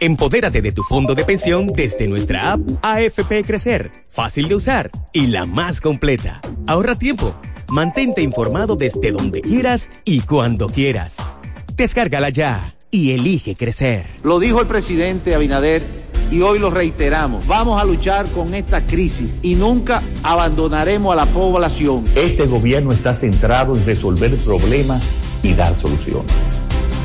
Empodérate de tu fondo de pensión desde nuestra app AFP Crecer, fácil de usar y la más completa. Ahorra tiempo, mantente informado desde donde quieras y cuando quieras. Descárgala ya y elige crecer. Lo dijo el presidente Abinader y hoy lo reiteramos. Vamos a luchar con esta crisis y nunca abandonaremos a la población. Este gobierno está centrado en resolver problemas y dar soluciones.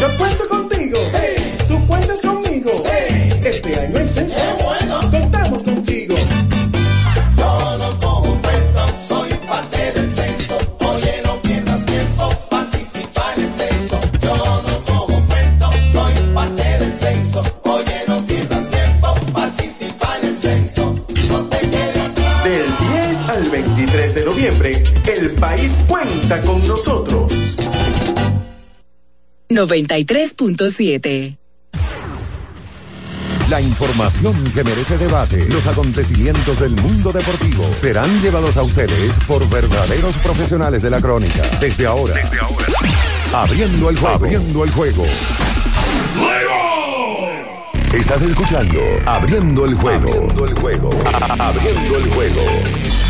Yo cuento contigo. Sí. 10 al 23 de noviembre, el país cuenta con nosotros. 93.7. La información que merece debate, los acontecimientos del mundo deportivo serán llevados a ustedes por verdaderos profesionales de la crónica. Desde ahora, Desde ahora. abriendo el juego, abriendo el juego. Estás escuchando Abriendo el juego, abriendo el juego, abriendo el juego.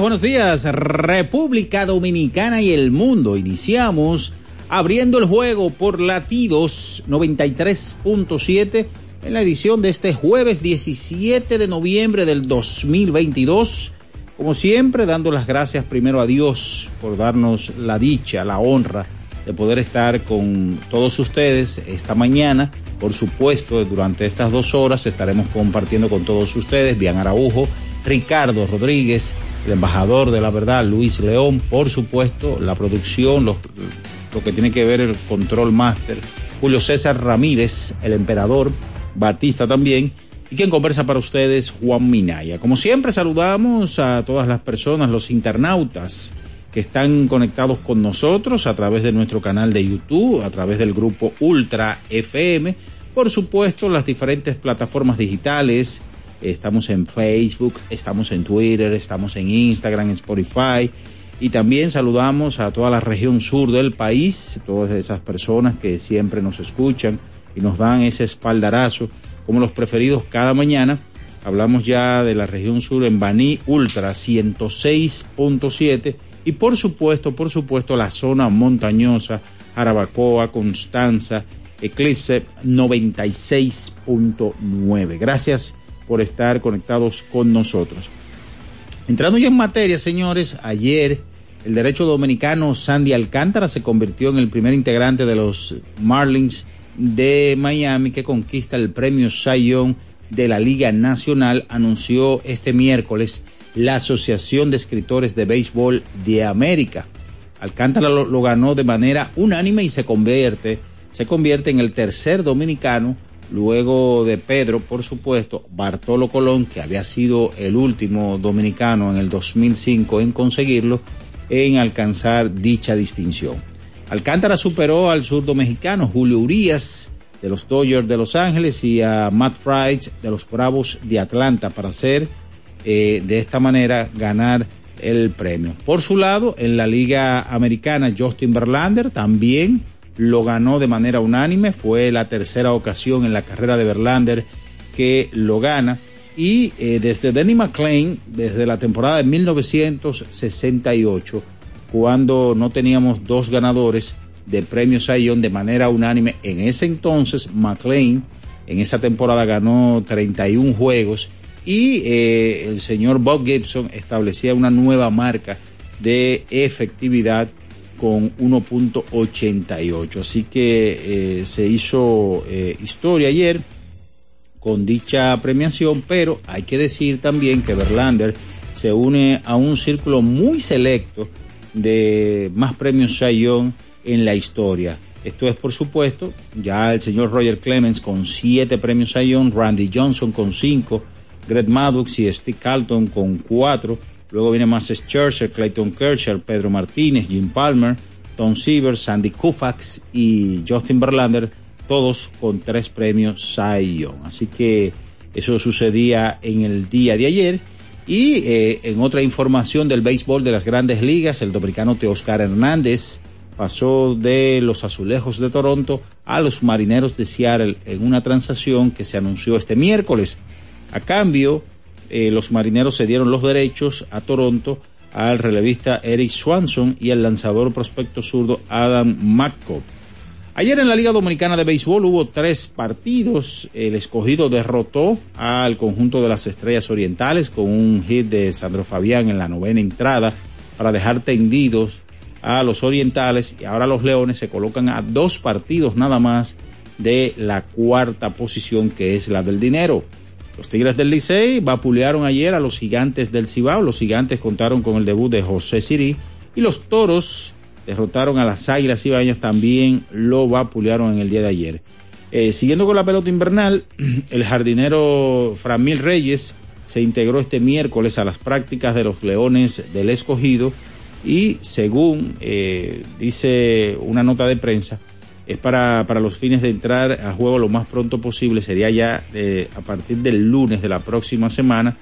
Buenos días, República Dominicana y el mundo. Iniciamos abriendo el juego por latidos 93.7 en la edición de este jueves 17 de noviembre del 2022. Como siempre, dando las gracias primero a Dios por darnos la dicha, la honra de poder estar con todos ustedes esta mañana. Por supuesto, durante estas dos horas estaremos compartiendo con todos ustedes, Bian Araujo, Ricardo Rodríguez, el embajador de la verdad, Luis León, por supuesto, la producción, lo que tiene que ver el control máster, Julio César Ramírez, el emperador, Batista también, y quien conversa para ustedes, Juan Minaya. Como siempre, saludamos a todas las personas, los internautas que están conectados con nosotros a través de nuestro canal de YouTube, a través del grupo Ultra FM, por supuesto, las diferentes plataformas digitales, estamos en Facebook, estamos en Twitter, estamos en Instagram, Spotify. Y también saludamos a toda la región sur del país, todas esas personas que siempre nos escuchan y nos dan ese espaldarazo como los preferidos cada mañana. Hablamos ya de la región sur en Baní Ultra 106.7 y por supuesto, por supuesto la zona montañosa, Arabacoa, Constanza, Eclipse 96.9. Gracias por estar conectados con nosotros. Entrando ya en materia, señores, ayer el derecho dominicano Sandy Alcántara se convirtió en el primer integrante de los Marlins de Miami que conquista el premio Young de la Liga Nacional, anunció este miércoles la Asociación de Escritores de Béisbol de América. Alcántara lo, lo ganó de manera unánime y se convierte, se convierte en el tercer dominicano luego de Pedro, por supuesto, Bartolo Colón, que había sido el último dominicano en el 2005 en conseguirlo, en alcanzar dicha distinción. Alcántara superó al zurdo mexicano Julio Urias de los Dodgers de Los Ángeles y a Matt Fried de los Bravos de Atlanta para hacer eh, de esta manera ganar el premio. Por su lado, en la Liga Americana, Justin Verlander también lo ganó de manera unánime. Fue la tercera ocasión en la carrera de Verlander que lo gana. Y eh, desde Denny McClain, desde la temporada de 1968, cuando no teníamos dos ganadores de premios Sayón de manera unánime, en ese entonces McClain en esa temporada ganó 31 juegos y eh, el señor Bob Gibson establecía una nueva marca de efectividad con 1.88. Así que eh, se hizo eh, historia ayer con dicha premiación, pero hay que decir también que Verlander se une a un círculo muy selecto de más premios Young en la historia. Esto es, por supuesto, ya el señor Roger Clemens con siete premios Young, Randy Johnson con cinco, Greg Maddox y Steve Carlton con cuatro, Luego viene más Scherzer, Clayton Kershaw, Pedro Martínez, Jim Palmer, Tom Seaver, Sandy Koufax y Justin Verlander, todos con tres premios Cy Young. Así que eso sucedía en el día de ayer. Y eh, en otra información del béisbol de las grandes ligas, el dominicano Teoscar Hernández pasó de los azulejos de Toronto a los marineros de Seattle en una transacción que se anunció este miércoles. A cambio, eh, los marineros cedieron los derechos a Toronto al relevista Eric Swanson y al lanzador prospecto zurdo Adam McCobb. Ayer en la Liga Dominicana de Béisbol hubo tres partidos. El escogido derrotó al conjunto de las Estrellas Orientales con un hit de Sandro Fabián en la novena entrada para dejar tendidos a los Orientales y ahora los Leones se colocan a dos partidos nada más de la cuarta posición que es la del dinero. Los Tigres del Licey vapulearon ayer a los Gigantes del Cibao. Los Gigantes contaron con el debut de José Sirí y los Toros derrotaron a las Águilas Cibañas también lo vapulearon en el día de ayer. Eh, siguiendo con la pelota invernal, el jardinero Framil Reyes se integró este miércoles a las prácticas de los Leones del Escogido y según eh, dice una nota de prensa, es para, para los fines de entrar a juego lo más pronto posible, sería ya eh, a partir del lunes de la próxima semana.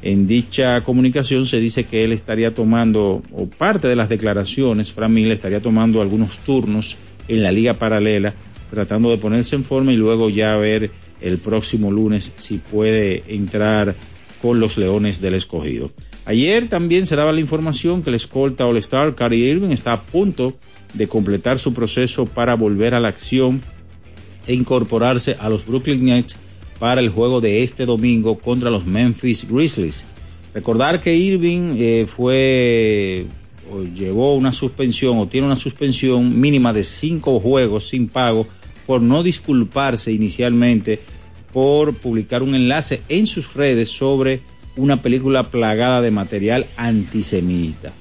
En dicha comunicación se dice que él estaría tomando, o parte de las declaraciones, Fran Mil estaría tomando algunos turnos en la liga paralela, tratando de ponerse en forma y luego ya ver el próximo lunes si puede entrar con los Leones del Escogido. Ayer también se daba la información que el escolta All-Star Kyrie Irving está a punto de completar su proceso para volver a la acción e incorporarse a los Brooklyn Nets para el juego de este domingo contra los Memphis Grizzlies. Recordar que Irving eh, fue o llevó una suspensión o tiene una suspensión mínima de cinco juegos sin pago por no disculparse inicialmente por publicar un enlace en sus redes sobre una película plagada de material antisemita.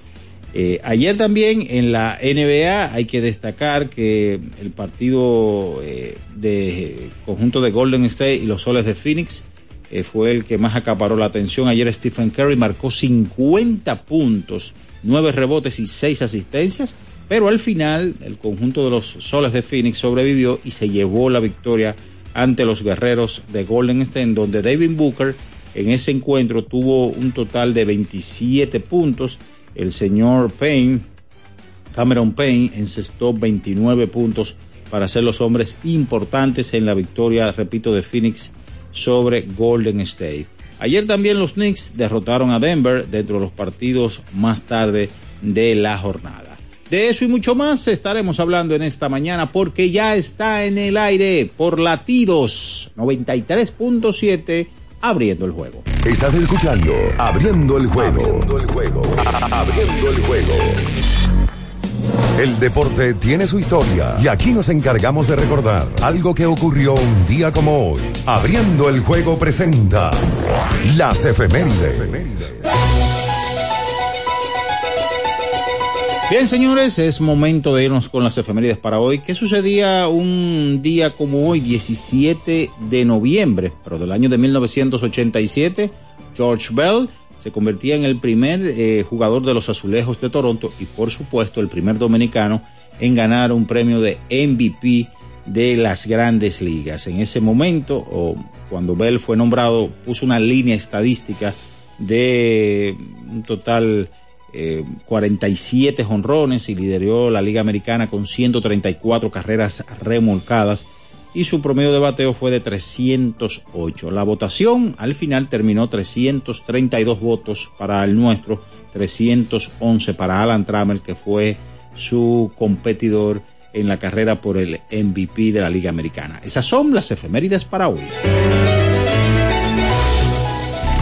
Eh, ayer también en la NBA hay que destacar que el partido eh, de conjunto de Golden State y los soles de Phoenix eh, fue el que más acaparó la atención. Ayer Stephen Curry marcó 50 puntos, 9 rebotes y 6 asistencias, pero al final el conjunto de los soles de Phoenix sobrevivió y se llevó la victoria ante los guerreros de Golden State, en donde David Booker en ese encuentro tuvo un total de 27 puntos el señor Payne, Cameron Payne, encestó 29 puntos para ser los hombres importantes en la victoria, repito, de Phoenix sobre Golden State. Ayer también los Knicks derrotaron a Denver dentro de los partidos más tarde de la jornada. De eso y mucho más estaremos hablando en esta mañana porque ya está en el aire por latidos 93.7 abriendo el juego. Estás escuchando Abriendo el juego. Abriendo el juego. Abriendo el juego. El deporte tiene su historia y aquí nos encargamos de recordar algo que ocurrió un día como hoy. Abriendo el juego presenta las efemérides. Bien, señores, es momento de irnos con las efemérides para hoy. ¿Qué sucedía un día como hoy, 17 de noviembre, pero del año de 1987? George Bell se convertía en el primer eh, jugador de los Azulejos de Toronto y, por supuesto, el primer dominicano en ganar un premio de MVP de las grandes ligas. En ese momento, o cuando Bell fue nombrado, puso una línea estadística de un total 47 eh, jonrones y lideró la Liga Americana con 134 carreras remolcadas y su promedio de bateo fue de 308. La votación al final terminó 332 votos para el nuestro, 311 para Alan Trammell, que fue su competidor en la carrera por el MVP de la Liga Americana. Esas son las efemérides para hoy.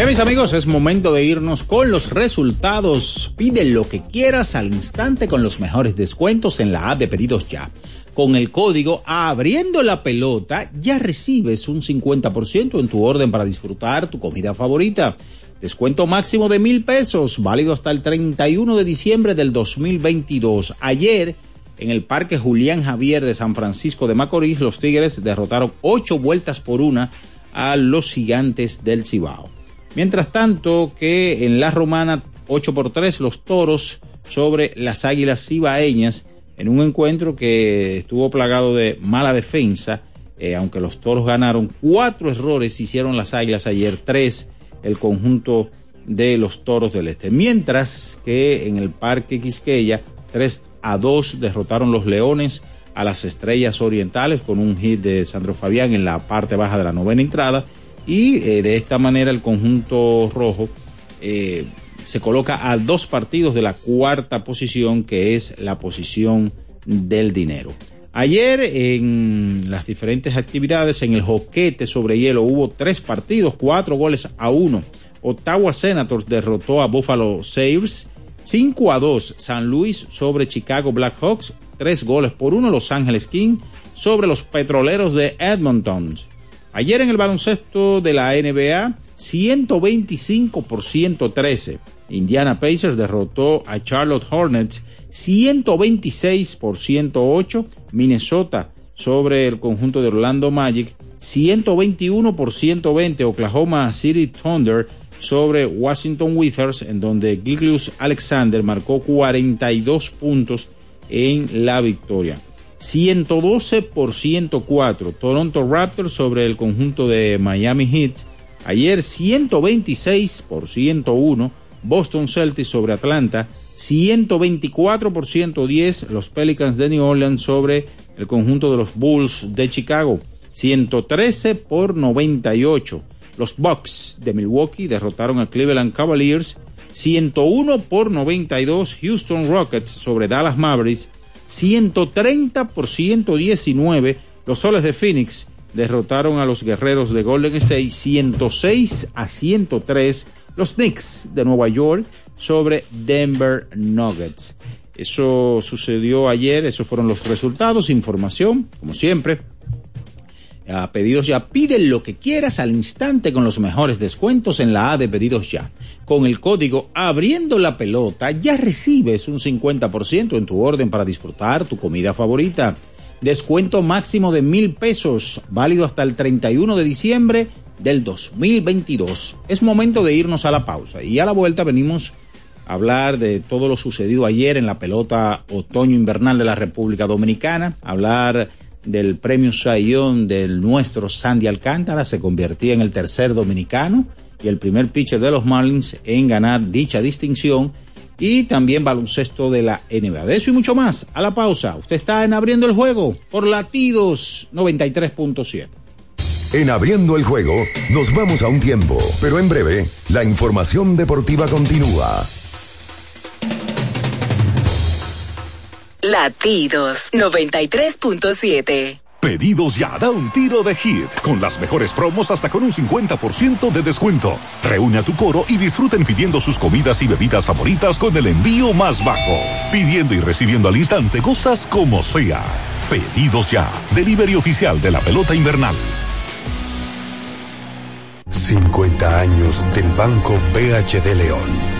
Bien, mis amigos, es momento de irnos con los resultados. Pide lo que quieras al instante con los mejores descuentos en la app de Pedidos Ya. Con el código Abriendo la Pelota ya recibes un 50% en tu orden para disfrutar tu comida favorita. Descuento máximo de mil pesos, válido hasta el 31 de diciembre del 2022. Ayer, en el Parque Julián Javier de San Francisco de Macorís, los Tigres derrotaron ocho vueltas por una a los gigantes del Cibao. Mientras tanto que en la romana 8 por 3 los toros sobre las águilas cibaeñas en un encuentro que estuvo plagado de mala defensa, eh, aunque los toros ganaron, cuatro errores hicieron las águilas ayer, tres el conjunto de los toros del este. Mientras que en el Parque Quisqueya, 3 a 2 derrotaron los leones a las estrellas orientales con un hit de Sandro Fabián en la parte baja de la novena entrada y eh, de esta manera el conjunto rojo eh, se coloca a dos partidos de la cuarta posición que es la posición del dinero. Ayer en las diferentes actividades en el joquete sobre hielo hubo tres partidos, cuatro goles a uno. Ottawa Senators derrotó a Buffalo Sabres 5 a 2 San Luis sobre Chicago Blackhawks, tres goles por uno Los Ángeles King sobre los Petroleros de Edmonton. Ayer en el baloncesto de la NBA, 125 por 113. Indiana Pacers derrotó a Charlotte Hornets 126 por 108. Minnesota sobre el conjunto de Orlando Magic 121 por 120. Oklahoma City Thunder sobre Washington Wizards en donde Giglius Alexander marcó 42 puntos en la victoria. 112 por 104. Toronto Raptors sobre el conjunto de Miami Heat. Ayer 126 por 101. Boston Celtics sobre Atlanta. 124 por 110 los Pelicans de New Orleans sobre el conjunto de los Bulls de Chicago. 113 por 98. Los Bucks de Milwaukee derrotaron a Cleveland Cavaliers 101 por 92 Houston Rockets sobre Dallas Mavericks, 130 por 119 los Soles de Phoenix derrotaron a los Guerreros de Golden State 106 a 103 los Knicks de Nueva York sobre Denver Nuggets. Eso sucedió ayer, esos fueron los resultados, información, como siempre, a pedidos ya. Pide lo que quieras al instante con los mejores descuentos en la A de pedidos ya. Con el código abriendo la pelota ya recibes un 50% en tu orden para disfrutar tu comida favorita. Descuento máximo de mil pesos, válido hasta el 31 de diciembre del 2022. Es momento de irnos a la pausa y a la vuelta venimos a hablar de todo lo sucedido ayer en la pelota otoño-invernal de la República Dominicana, hablar del premio Sayón del nuestro Sandy Alcántara, se convertía en el tercer dominicano y el primer pitcher de los Marlins en ganar dicha distinción y también baloncesto de la NBA. De eso y mucho más. A la pausa. Usted está en Abriendo el Juego por Latidos 93.7. En Abriendo el Juego nos vamos a un tiempo, pero en breve la información deportiva continúa. Latidos 93.7. Pedidos ya, da un tiro de hit, con las mejores promos hasta con un 50% de descuento. Reúne a tu coro y disfruten pidiendo sus comidas y bebidas favoritas con el envío más bajo. Pidiendo y recibiendo al instante cosas como sea. Pedidos ya, delivery oficial de la pelota invernal. 50 años del Banco BHD León.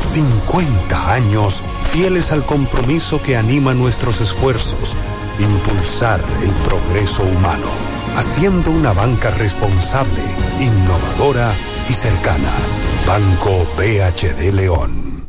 50 años fieles al compromiso que anima nuestros esfuerzos, impulsar el progreso humano, haciendo una banca responsable, innovadora y cercana. Banco BHD León.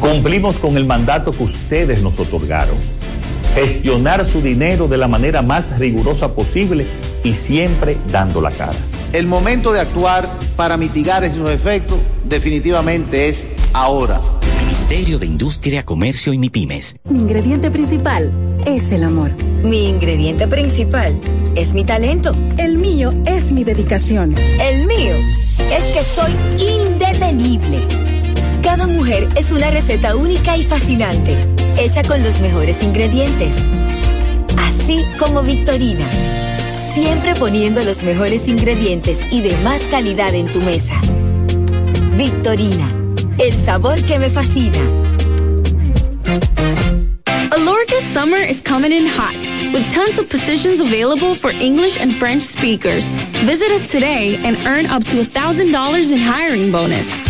Cumplimos con el mandato que ustedes nos otorgaron. Gestionar su dinero de la manera más rigurosa posible y siempre dando la cara. El momento de actuar para mitigar esos efectos definitivamente es ahora. Ministerio de Industria, Comercio y MIPIMES. Mi ingrediente principal es el amor. Mi ingrediente principal es mi talento. El mío es mi dedicación. El mío es que soy indetenible. Cada mujer es una receta única y fascinante, hecha con los mejores ingredientes. Así como Victorina, siempre poniendo los mejores ingredientes y de más calidad en tu mesa. Victorina, el sabor que me fascina. Alorca's summer is coming in hot, with tons of positions available for English and French speakers. Visit us today and earn up to $1,000 in hiring bonus.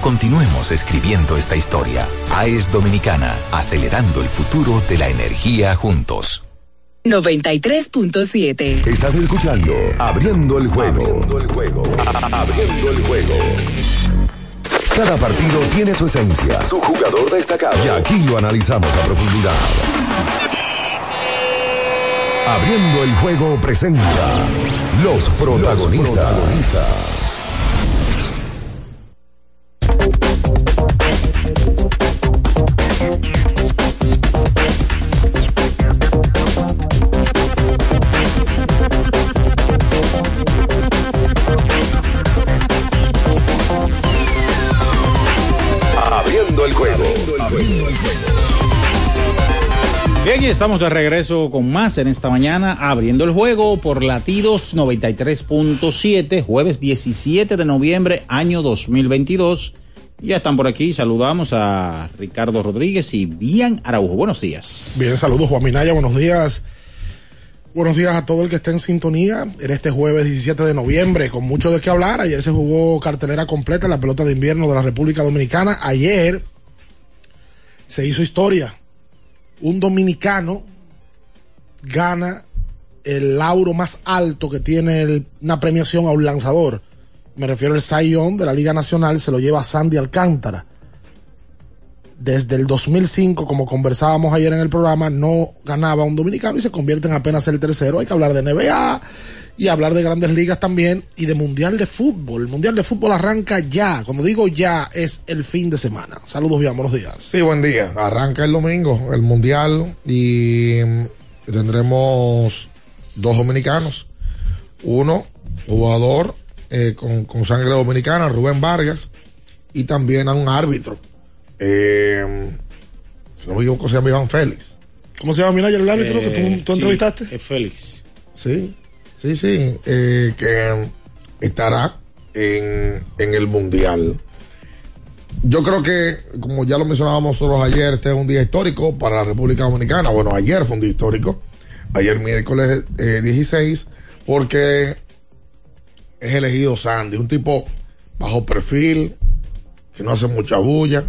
Continuemos escribiendo esta historia. AES Dominicana, acelerando el futuro de la energía juntos. 93.7. Estás escuchando Abriendo el juego. Abriendo el juego. Abriendo el juego. Cada partido tiene su esencia, su jugador destacado. Y aquí lo analizamos a profundidad. Abriendo el juego presenta los protagonistas. Bien, y estamos de regreso con más en esta mañana, abriendo el juego por latidos 93.7, jueves 17 de noviembre, año 2022. Ya están por aquí, saludamos a Ricardo Rodríguez y Bian Araujo. Buenos días. Bien, saludos Juan Minaya, buenos días. Buenos días a todo el que esté en sintonía en este jueves 17 de noviembre, con mucho de qué hablar. Ayer se jugó cartelera completa en la pelota de invierno de la República Dominicana. Ayer se hizo historia. Un dominicano gana el lauro más alto que tiene una premiación a un lanzador. Me refiero al Young de la Liga Nacional, se lo lleva Sandy Alcántara desde el 2005, como conversábamos ayer en el programa, no ganaba un dominicano y se convierte en apenas el tercero. Hay que hablar de NBA y hablar de grandes ligas también y de Mundial de Fútbol. El Mundial de Fútbol arranca ya. Cuando digo ya, es el fin de semana. Saludos, bien, buenos días. Sí, buen día. Arranca el domingo el mundial y mm, tendremos dos dominicanos. Uno, jugador eh, con, con sangre dominicana, Rubén Vargas, y también a un árbitro. Eh, si no me equivoco, se llama Iván Félix. ¿Cómo se llama, Minaya, el árbitro que tú- tú entrevistaste? Es Félix. Sí, sí, sí. eh, que estará en, en el mundial. Yo creo que, como ya lo mencionábamos nosotros ayer, este es un día histórico para la República Dominicana. Bueno, ayer fue un día histórico. Ayer miércoles eh, 16, porque es elegido Sandy, un tipo bajo perfil, que no hace mucha bulla,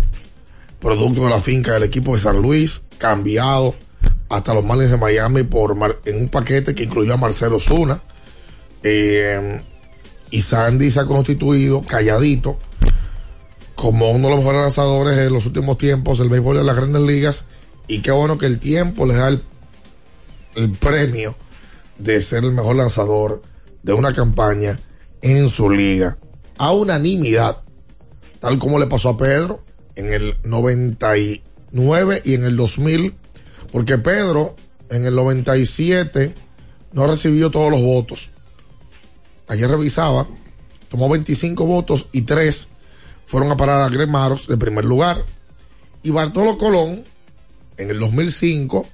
producto de la finca del equipo de San Luis, cambiado hasta los Marlins de Miami por en un paquete que incluyó a Marcelo Zuna. Eh, y Sandy se ha constituido calladito como uno de los mejores lanzadores de los últimos tiempos del béisbol de las grandes ligas. Y qué bueno que el tiempo le da el premio de ser el mejor lanzador de una campaña en su liga. A unanimidad, tal como le pasó a Pedro en el 99 y en el 2000, porque Pedro en el 97 no recibió todos los votos. Ayer revisaba, tomó 25 votos y 3 fueron a parar a Greg Maros de primer lugar. Y Bartolo Colón, en el 2005,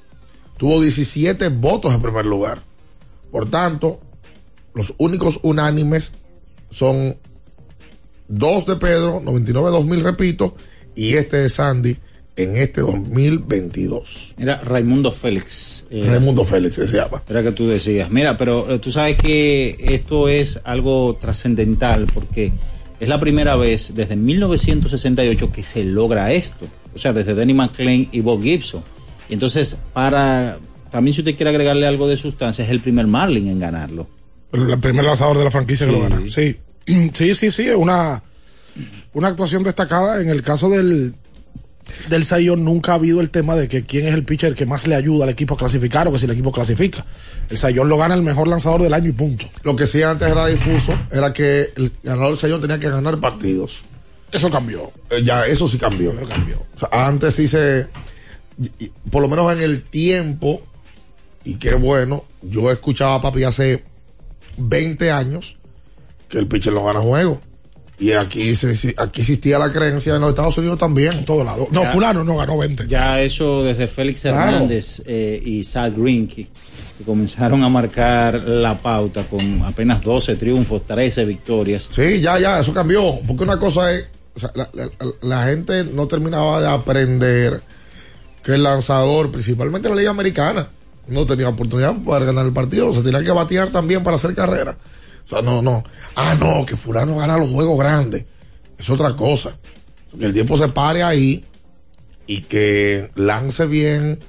tuvo 17 votos en primer lugar. Por tanto, los únicos unánimes son dos de Pedro, 99-2000, repito, y este de Sandy en este 2022. Era Raimundo Félix. eh, Raimundo Félix se llama. Era que tú decías. Mira, pero eh, tú sabes que esto es algo trascendental porque es la primera vez desde 1968 que se logra esto. O sea, desde Danny McClain y Bob Gibson. Y entonces, para. También, si usted quiere agregarle algo de sustancia, es el primer Marlin en ganarlo. El, primer lanzador de la franquicia que lo gana. Sí, sí, sí, sí, es una, una actuación destacada. En el caso del, del Sayón nunca ha habido el tema de que quién es el pitcher que más le ayuda al equipo a clasificar o que si el equipo clasifica. El Sayón lo gana el mejor lanzador del año y punto. Lo que sí antes era difuso era que el ganador del Sayón tenía que ganar partidos. Eso cambió. Eh, ya, eso sí cambió. cambió. O sea, antes sí se. Por lo menos en el tiempo y qué bueno. Yo escuchaba a papi hace 20 años que el pitcher no gana juego. Y aquí, se, aquí existía la creencia en los Estados Unidos también. En todos lados. No, Ya. fulano no ganó 20. Ya eso desde Félix Claro. Hernández eh, y Zach Greinke, que comenzaron a marcar la pauta con apenas 12 triunfos, 13 victorias. Sí, ya, ya, eso cambió. Porque una cosa es, o sea, la, la- la gente no terminaba de aprender que el lanzador, principalmente en la Liga Americana, no tenía oportunidad para ganar el partido. Se tenía que batear también para hacer carrera. O sea, no, no. Ah, no, que fulano gana los juegos grandes. Es otra cosa. Que el tiempo se pare ahí y que lance bien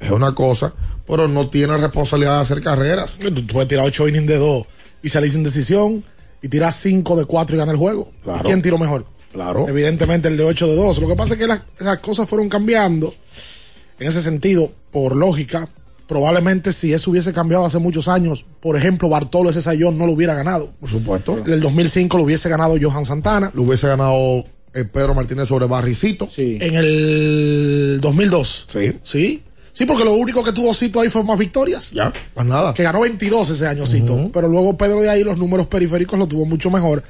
es una cosa, pero no tiene responsabilidad de hacer carreras. Tú puedes tirar 8 innings de 2 y salir sin decisión y tirar 5 de 4 y ganar el juego. Claro. ¿Y ¿Quién tiró mejor? Claro. Evidentemente el de 8 de 2. Lo que pasa es que las, esas cosas fueron cambiando. En ese sentido, por lógica, probablemente si eso hubiese cambiado hace muchos años, por ejemplo, Bartolo ese sayón no lo hubiera ganado. Por supuesto. En el 2005 lo hubiese ganado Johan Santana. Lo hubiese ganado eh, Pedro Martínez sobre Barricito. En el 2002. Sí. Sí. Sí, porque lo único que tuvo Cito ahí fue más victorias. Ya, más nada. Que ganó 22 ese año Cito. Pero luego Pedro de ahí los números periféricos lo tuvo mucho mejor.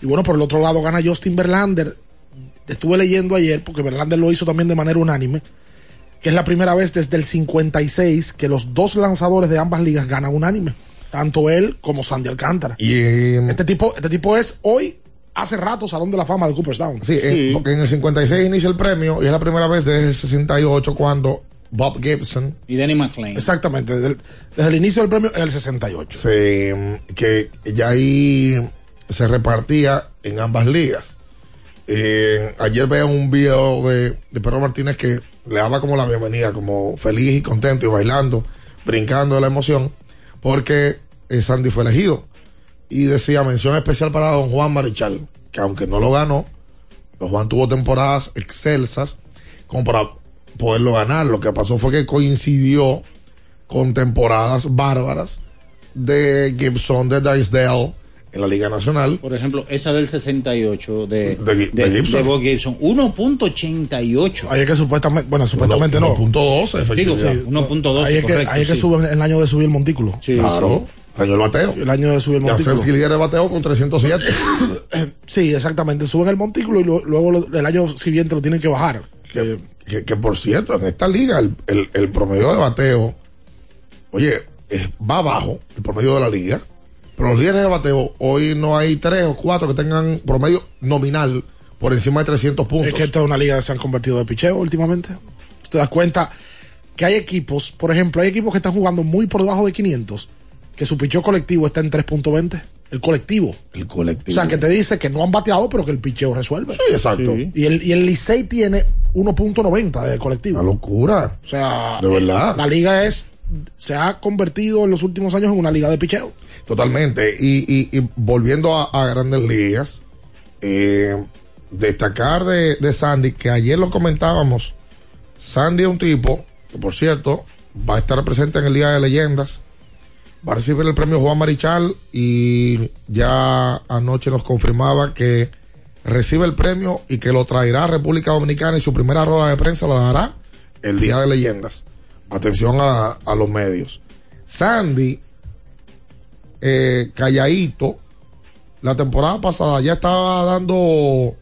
Y bueno, por el otro lado gana Justin Verlander. Estuve leyendo ayer, porque Verlander lo hizo también de manera unánime, que es la primera vez desde el 56 que los dos lanzadores de ambas ligas ganan unánime. Tanto él como Sandy Alcántara. Y eh, Este tipo, este tipo es hoy, hace rato, Salón de la Fama de Cooperstown. Sí, eh, porque en el 56 inicia el premio y es la primera vez desde el 68 cuando Bob Gibson. Y Danny McClain. Exactamente, desde el, desde el inicio del premio en el 68. Se, mm, que ya ahí se repartía en ambas ligas. Eh, ayer veía un video de, de Pedro Martínez que le daba como la bienvenida, como feliz y contento y bailando, brincando de la emoción, porque eh, Sandy fue elegido. Y decía mención especial para don Juan Marichal, que aunque no lo ganó, don Juan tuvo temporadas excelsas como para poderlo ganar. Lo que pasó fue que coincidió con temporadas bárbaras de Gibson, de Drysdale en la Liga Nacional. Por ejemplo, esa del 68 de, De Gi- de Gibson. de Bob Gibson, 1.88. Ahí es que supuestamente, bueno, supuestamente no. 1.12, Digo, sí, 1.12, Ahí es que, ahí es que sí. sube el año de subir el montículo. Sí, Claro. El año del bateo. El año de subir el Ya montículo. ser líder de bateo con 307. Sí, exactamente. Suben el montículo y lo- luego lo- el año siguiente lo tienen que bajar. que, que- que, por cierto, en esta liga el, el- el promedio de bateo, oye, es- va abajo el promedio de la liga. Pero los líderes de bateo, hoy no hay tres o cuatro que tengan promedio nominal por encima de 300 puntos. Es que esta es una liga que se han convertido de picheo últimamente. Tú te das cuenta que hay equipos, por ejemplo, hay equipos que están jugando muy por debajo de 500, que su picheo colectivo está en 3.20. El colectivo. El O colectivo. sea, que te dice que no han bateado, pero que el picheo resuelve. Sí, exacto. Y el, y el Licey tiene 1.90 de colectivo. Una locura. O sea, De verdad. la liga es se ha convertido en los últimos años en una liga de picheo. Totalmente. Y, y- volviendo a, grandes ligas, eh, destacar de, de Sandy, que ayer lo comentábamos. Sandy es un tipo que, por cierto, va a estar presente en el Día de Leyendas. Va a recibir el premio Juan Marichal y ya anoche nos confirmaba que recibe el premio y que lo traerá a República Dominicana y su primera rueda de prensa la dará el Día de Leyendas. Atención a, a los medios. Sandy eh, calladito. La temporada pasada ya estaba dando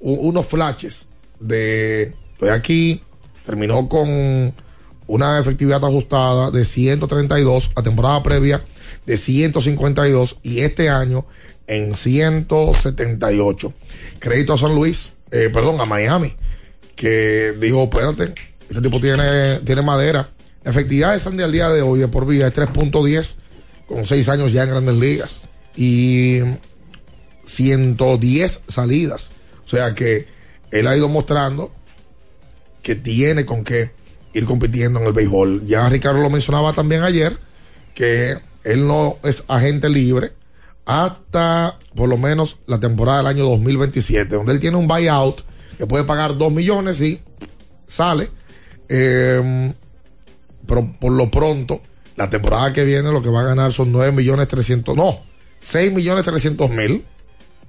unos flashes de estoy aquí. Terminó con una efectividad ajustada de 132 a temporada previa de 152 y este año en 178. Crédito a San Luis, eh, perdón, a Miami, que dijo, espérate, este tipo tiene, tiene madera. La efectividad de Sandy al día de hoy de por vida es 3.10 con 6 años ya en grandes ligas y 110 salidas. O sea que él ha ido mostrando que tiene con qué ir compitiendo en el béisbol. Ya Ricardo lo mencionaba también ayer, que él no es agente libre hasta por lo menos la temporada del año 2027, donde él tiene un buyout que puede pagar 2 millones y sale. Eh, pero por lo pronto, la temporada que viene lo que va a ganar son 9 millones 300, no, 6 millones 300 mil.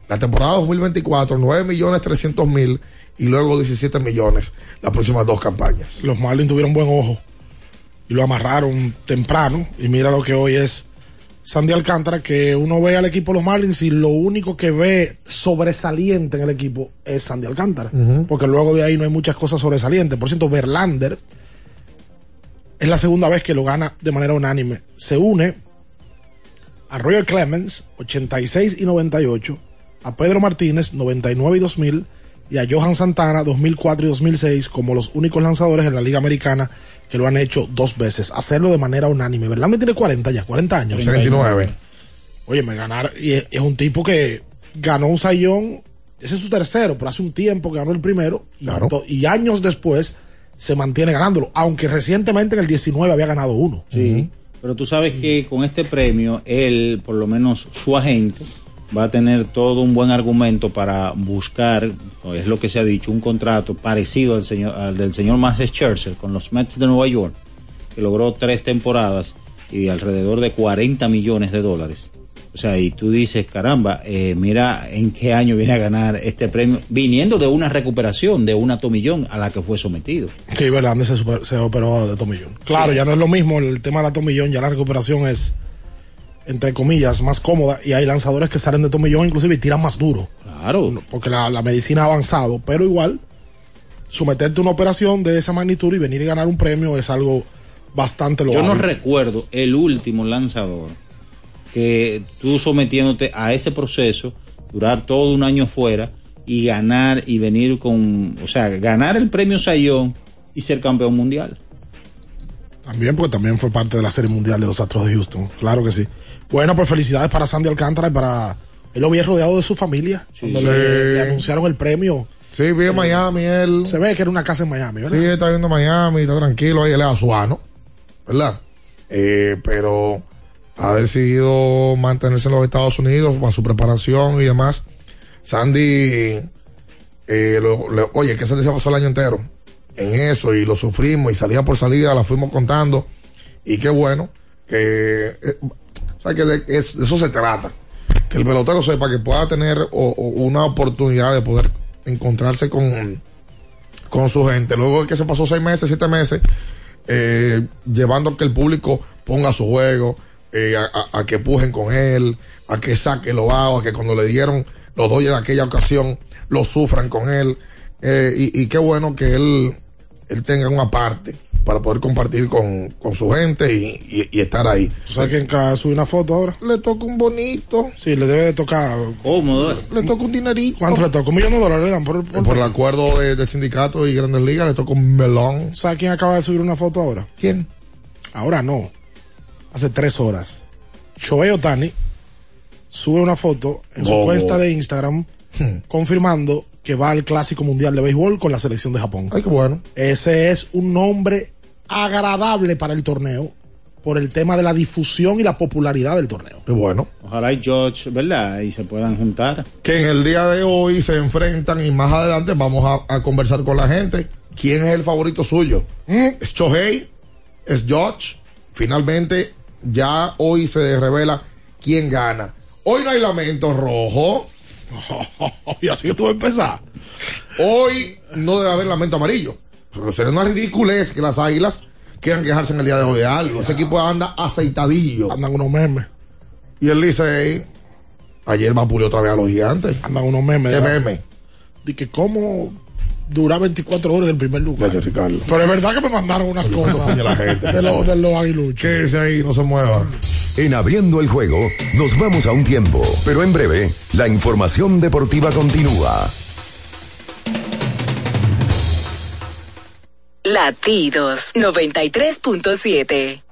La temporada 2024, 9 millones 300 mil y luego 17 millones las próximas dos campañas. Los Marlins tuvieron buen ojo. y lo amarraron temprano. Y mira lo que hoy es Sandy Alcántara, que uno ve al equipo de los Marlins y lo único que ve sobresaliente en el equipo es Sandy Alcántara. Porque luego de ahí no hay muchas cosas sobresalientes. Por cierto, Verlander es la segunda vez que lo gana de manera unánime. Se une a Royal Clemens, 86 y 98, a Pedro Martínez, 99 y 2000, y a Johan Santana, 2004 y 2006, como los únicos lanzadores en la Liga Americana que lo han hecho dos veces. Hacerlo de manera unánime. Verlander tiene 40 ya, 40 años. 39. Oye, me ganar, y es, un tipo que ganó un sayón, ese es su tercero, pero hace un tiempo que ganó el primero, y, to- y años después se mantiene ganándolo, aunque recientemente en el 19 había ganado uno. Sí. Pero tú sabes que con este premio, él, por lo menos su agente, va a tener todo un buen argumento para buscar, es lo que se ha dicho, un contrato parecido al, señor, al del señor Max Scherzer con los Mets de Nueva York, que logró tres temporadas y alrededor de 40 millones de dólares. O sea, y tú dices, caramba, eh, mira en qué año viene a ganar este premio, viniendo de una recuperación de una tomillón a la que fue sometido. Sí, Verlander se, super- se operó de tomillón. Claro, Sí. ya no es lo mismo el tema de la tomillón, ya la recuperación es, entre comillas, más cómoda y hay lanzadores que salen de tomillón inclusive y tiran más duro. Claro. Porque la, la medicina ha avanzado, pero igual, someterte a una operación de esa magnitud y venir y ganar un premio es algo bastante Yo loable. no recuerdo el último lanzador que tú sometiéndote a ese proceso, durar todo un año fuera y ganar y venir con, o sea, ganar el premio Sayón y ser campeón mundial. También, porque también fue parte de la Serie Mundial de los Astros de Houston. Claro que sí. Bueno, pues felicidades para Sandy Alcántara y para. Él lo había rodeado de su familia. cuando Sí. le, le anunciaron el premio. Sí, vive en Miami, él. Se ve que era una casa en Miami, ¿verdad? Sí, está viviendo en Miami, está tranquilo, ahí él es azuano, ¿verdad? Eh, pero ha decidido mantenerse en los Estados Unidos para su preparación y demás. Sandy, eh, lo- le- oye, que se pasó el año entero en eso y lo sufrimos y salida por salida la fuimos contando y qué bueno que, eh, que de, es- de eso se trata. Que el pelotero sepa que pueda tener una oportunidad de poder encontrarse con, con su gente. Luego de que se pasó seis meses, siete meses, eh, llevando a que el público ponga su juego, eh, a, a- a que pujen con él, a que saque lo bajo, a que cuando le dieron los doy en aquella ocasión, lo sufran con él. Eh, y, y qué bueno que él, él tenga una parte para poder compartir con, con su gente y, y- y estar ahí. ¿Tú sabes quién acaba de subir una foto ahora? Le toca un bonito. Sí, le debe de tocar. Cómodo. Le toca un dinerito. ¿Cuánto le toca? Un millón de dólares le dan por, por, Por el acuerdo de, de sindicato y grandes ligas, le toca un melón. ¿Sabes quién acaba de subir una foto ahora? ¿Quién? Ahora no. Hace tres horas. Shohei Otani sube una foto en su cuenta de Instagram confirmando que va al Clásico Mundial de Béisbol con la selección de Japón. Ay, qué bueno. Ese es un nombre agradable para el torneo por el tema de la difusión y la popularidad del torneo. Qué bueno. Ojalá y George, ¿verdad? Y se puedan juntar. Que en el día de hoy se enfrentan y más adelante vamos a, a conversar con la gente. ¿Quién es el favorito suyo? ¿Es Chohei? ¿Es George? Finalmente, ya hoy se revela quién gana. Hoy no hay lamento rojo. y así que tú empezar. Hoy no debe haber lamento amarillo. Pero sería una ridiculez que las águilas quieran quejarse en el día de hoy de algo. Ese equipo anda aceitadillo. Andan unos memes. Y el Licey ayer vapuleó otra vez a los gigantes. Andan unos memes. ¿Qué ¿verdad? meme? De que cómo dura 24 horas en el primer lugar. Pero es verdad que me mandaron unas cosas de la gente. de los de los aguiluchos. Quédese ahí, no se mueva. En abriendo el juego, nos vamos a un tiempo, pero en breve, la información deportiva continúa. Latidos 93.7.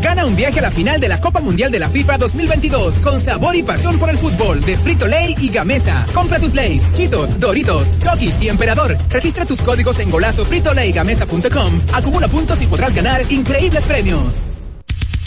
Gana un viaje a la final de la Copa Mundial de la FIFA 2022 con sabor y pasión por el fútbol de Frito Lay y Gamesa. Compra tus Lays, Chitos, Doritos, Chokis y Emperador. Registra tus códigos en golazo fritolaygamesa.com. Acumula puntos y podrás ganar increíbles premios.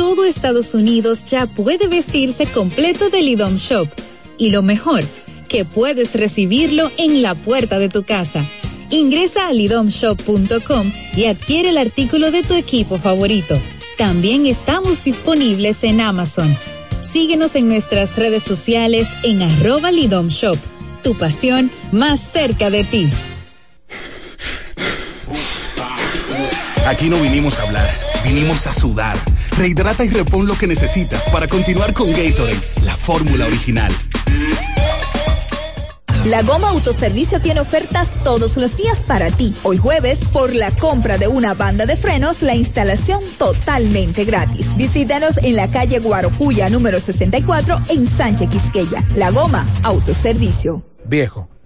Todo Estados Unidos ya puede vestirse completo del IDOM Shop. Y lo mejor, que puedes recibirlo en la puerta de tu casa. Ingresa a lidomshop.com y adquiere el artículo de tu equipo favorito. También estamos disponibles en Amazon. Síguenos en nuestras redes sociales en arroba lidomshop. Tu pasión más cerca de ti. Aquí no vinimos a hablar, vinimos a sudar. Rehidrata y repon lo que necesitas para continuar con Gatorade, la fórmula original. La Goma Autoservicio tiene ofertas todos los días para ti. Hoy jueves, por la compra de una banda de frenos, la instalación totalmente gratis. Visítanos en la calle Guarocuya número 64 en Sánchez Quisqueya. La Goma Autoservicio. Viejo,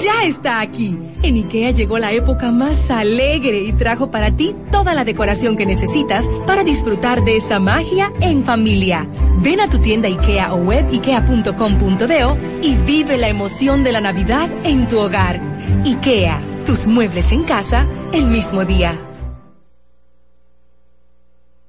Ya está aquí. En IKEA llegó la época más alegre y trajo para ti toda la decoración que necesitas para disfrutar de esa magia en familia. Ven a tu tienda IKEA o web ikea.com.do y vive la emoción de la Navidad en tu hogar. IKEA, tus muebles en casa el mismo día.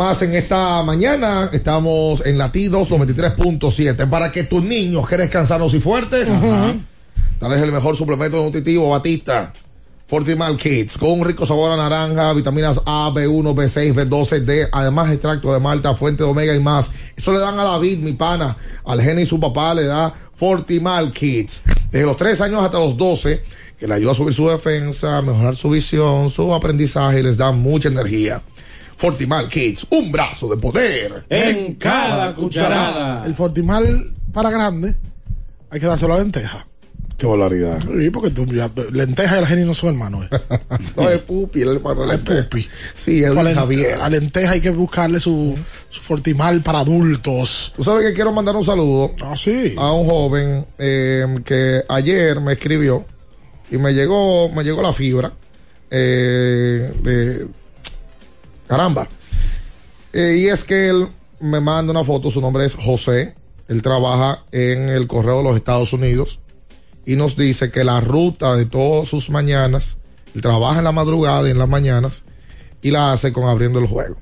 más en esta mañana. Estamos en latidos 93.7. Para que tus niños crezcan sanos y fuertes. Tal es el mejor suplemento nutritivo, Batista. Fortimal Kids, con un rico sabor a naranja, vitaminas A, B1, B6, B12, D, además extracto de malta, fuente de omega y más. Eso le dan a David, mi pana, al genio y su papá le da Fortimal Kids. Desde los 3 años hasta los 12, que le ayuda a subir su defensa, mejorar su visión, su aprendizaje y les da mucha energía. Fortimal Kids, un brazo de poder En cada cucharada. El Fortimal para grande hay que dárselo a lenteja. Qué volaridad. Sí, porque tú, ya, lenteja y el genio no son hermanos. eh. No es Pupi, el hermano de Es pupi. Sí, es Javier. a lenteja hay que buscarle su, su Fortimal para adultos. Tú sabes que quiero mandar un saludo Ah, sí. a un joven eh, que ayer me escribió y me llegó, me llegó la fibra. eh, de, caramba. Eh, y es que él me manda una foto, su nombre es José. Él trabaja en el correo de los Estados Unidos y nos dice que la ruta de todas sus mañanas, él trabaja en la madrugada y en las mañanas y la hace con abriendo el juego.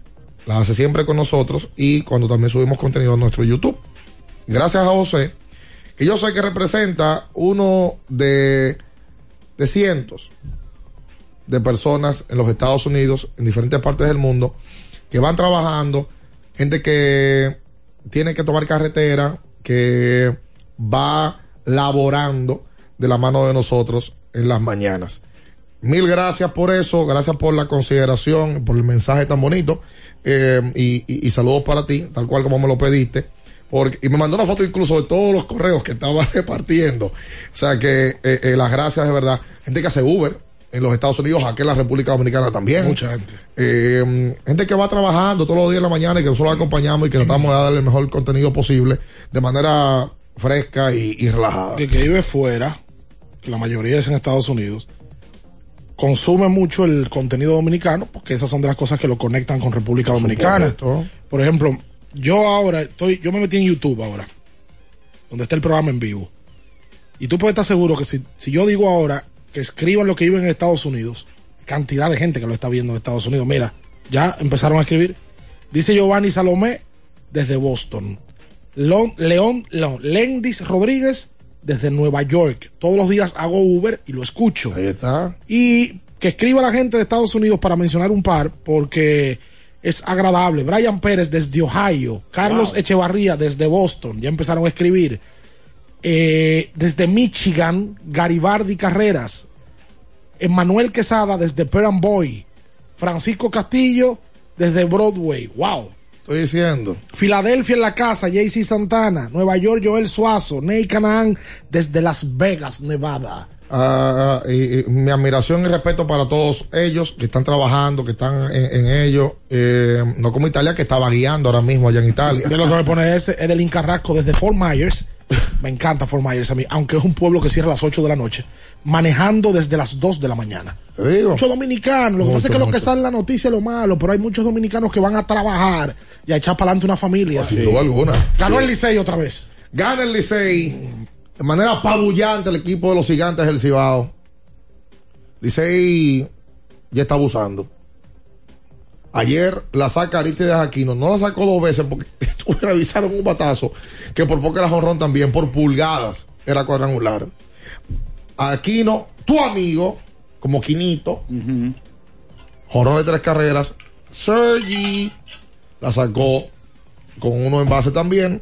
La hace siempre con nosotros y cuando también subimos contenido a nuestro YouTube. Gracias a José, que yo sé que representa uno de, de cientos de personas en los Estados Unidos, en diferentes partes del mundo, que van trabajando, gente que tiene que tomar carretera, que va laborando de la mano de nosotros en las mañanas. Mil gracias por eso, gracias por la consideración, por el mensaje tan bonito eh, y, saludos para ti, tal cual como me lo pediste. Porque, y me mandó una foto incluso de todos los correos que estaba repartiendo. O sea que eh, eh, las gracias de verdad. Gente que hace Uber en los Estados Unidos, aquí en la República Dominicana también. Mucha gente. Eh, gente que va trabajando todos los días de la mañana y que nosotros la acompañamos y que tratamos de darle el mejor contenido posible de manera fresca y, y relajada. Que, que vive fuera, que la mayoría es en Estados Unidos, consume mucho el contenido dominicano, porque esas son de las cosas que lo conectan con República Dominicana. supuesto. Por ejemplo, yo ahora estoy, yo me metí en YouTube ahora, donde está el programa en vivo. Y tú puedes estar seguro que si, si yo digo ahora que escriban lo que viven en Estados Unidos, cantidad de gente que lo está viendo en Estados Unidos, mira, ya empezaron a escribir. Dice Giovanni Salomé desde Boston. León, no, Lendis Rodríguez desde Nueva York. Todos los días hago Uber y lo escucho. Ahí está. Y que escriba la gente de Estados Unidos para mencionar un par, porque es agradable. Brian Pérez desde Ohio. Carlos Echevarría desde Boston. Ya empezaron a escribir. Eh, desde Michigan, Garibaldi Carreras. Emmanuel Quesada desde Peran Boy. Francisco Castillo desde Broadway. Wow. Estoy diciendo. Filadelfia en la casa, JC Santana. Nueva York, Joel Suazo. Ney Canaan desde Las Vegas, Nevada. Ah, ah, y- y mi admiración y respeto para todos ellos que están trabajando, que están en, en ello. Eh, no como Italia, que estaba guiando ahora mismo allá en Italia. Mira lo que me pone ese, Edelín Carrasco desde Fort Myers. Me encanta Fort Myers a mí, aunque es un pueblo que cierra a las 8 de la noche, manejando desde las 2 de la mañana. Te digo. Muchos dominicanos, lo que Mucho, pasa es que lo que mucho. sale en la noticia es lo malo, pero hay muchos dominicanos que van a trabajar y a echar para adelante una familia. Sin duda alguna. Ganó el Licey otra vez. Gana el Licey de manera apabullante el equipo de los gigantes del Cibao. Licey ya está abusando. Ayer la saca Aristides Aquino. No la sacó dos veces porque revisaron un batazo que por poco era jonrón también, por pulgadas era cuadrangular. Aquino, tu amigo, como Quinito, jonrón de tres carreras. Sergi la sacó con uno en base también.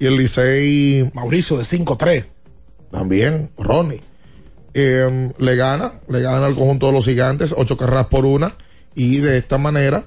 Y el Licey. Mauricio de 5-3. También, Ronnie. Eh, le gana, le gana al conjunto de los gigantes, ocho carreras por una. Y de esta manera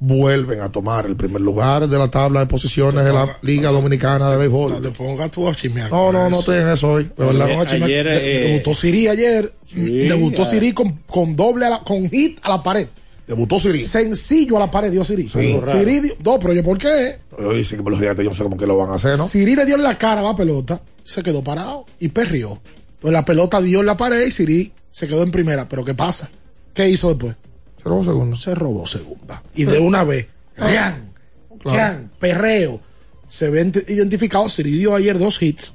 vuelven a tomar el primer lugar de la tabla de posiciones de la Liga Dominicana de Béisbol. Te ponga tú a chismear. No, no, no en eso hoy. De verdad. No, chismear. ayer, De- eh, debutó Siri ayer. debutó ah. Siri con, con doble, a la- con hit a la pared. Debutó Siri. Sencillo a la pared dio Siri. Sí. Siri dio- no, pero yo, ¿por qué? Pero Dicen que los gigantes yo no sé cómo que lo van a hacer, ¿no? Siri le dio en la cara a la pelota, se quedó parado y perrió. Entonces la pelota dio en la pared y Siri se quedó en primera. Pero ¿qué pasa? ¿Qué hizo después? Se robó segundo. Se robó segunda. Y de una vez, ¡rian! Claro. ¡rian! Perreo. Se ve ent- identificado. Siri dio ayer dos hits.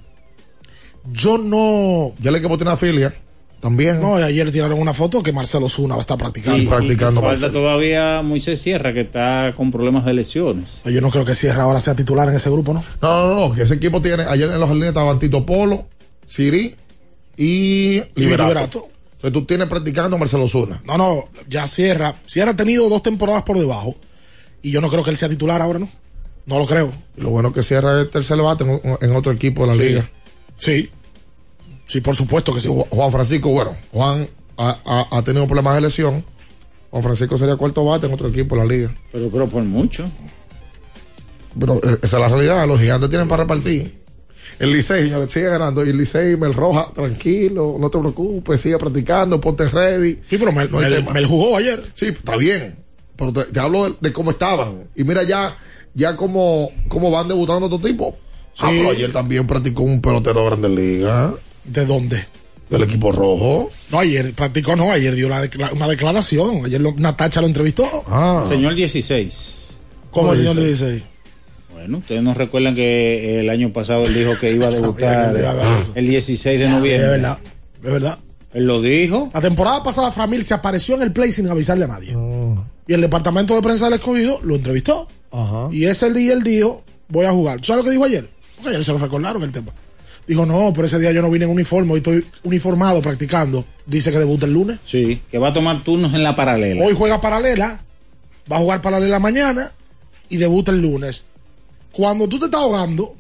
Yo no. Ya el equipo tiene una filia. también. No, y ayer tiraron una foto que Marcelo Zuna está practicando. Y, practicando y falta Marcelo. todavía Moisés Sierra, que está con problemas de lesiones. Yo no creo que Sierra ahora sea titular en ese grupo, ¿no? No, no, no, que ese equipo tiene, ayer en los jardines estaban Tito Polo, Siri y Liberato. Liberato. Entonces tú tienes practicando a Marcelo Zuna. No, no, ya Sierra. Sierra ha tenido dos temporadas por debajo. Y yo no creo que él sea titular ahora, ¿no? No lo creo. Y lo bueno que cierra el tercer bate en, en otro equipo de la Sí. liga. Sí. Sí, por supuesto que sí. Ju- Juan Francisco, bueno, Juan ha, ha- ha tenido problemas de lesión. Juan Francisco sería cuarto bate en otro equipo de la liga. Pero creo por mucho. Pero eh, esa es la realidad, los gigantes tienen para repartir. El Licey, señores, sigue ganando. Y el Licey, Mel Roja, tranquilo, no te preocupes, sigue practicando, ponte ready. Sí, pero Mel, No hay Mel- tema. Mel jugó ayer. Sí, está bien. Pero te, te hablo de, de cómo estaban. Y mira ya, ya cómo, cómo van debutando otro tipo. Ah, Sí. pero ayer también practicó un pelotero de Grandes Ligas, ¿De dónde? del equipo rojo. No, ayer practicó, no, ayer dio la una declaración. Ayer lo- Natacha lo entrevistó. Ah, Señor 16. ¿Cómo el dice? señor le dice? Bueno, ustedes nos recuerdan que el año pasado él dijo que iba a debutar el 16 de Sí, noviembre. es verdad. Es verdad. Él lo dijo. La temporada pasada, Framil se apareció en el play sin avisarle a nadie. Y el departamento de prensa del escogido lo entrevistó. Ajá. Y ese día él dijo, voy a jugar. ¿Tú sabes lo que dijo ayer? Porque ayer se lo recordaron el tema. Dijo, no, pero ese día yo no vine en uniforme, hoy estoy uniformado practicando. Dice que debuta el lunes. Sí, que va a tomar turnos en la paralela. Hoy juega paralela, va a jugar paralela mañana y debuta el lunes. Cuando tú te estás ahogando,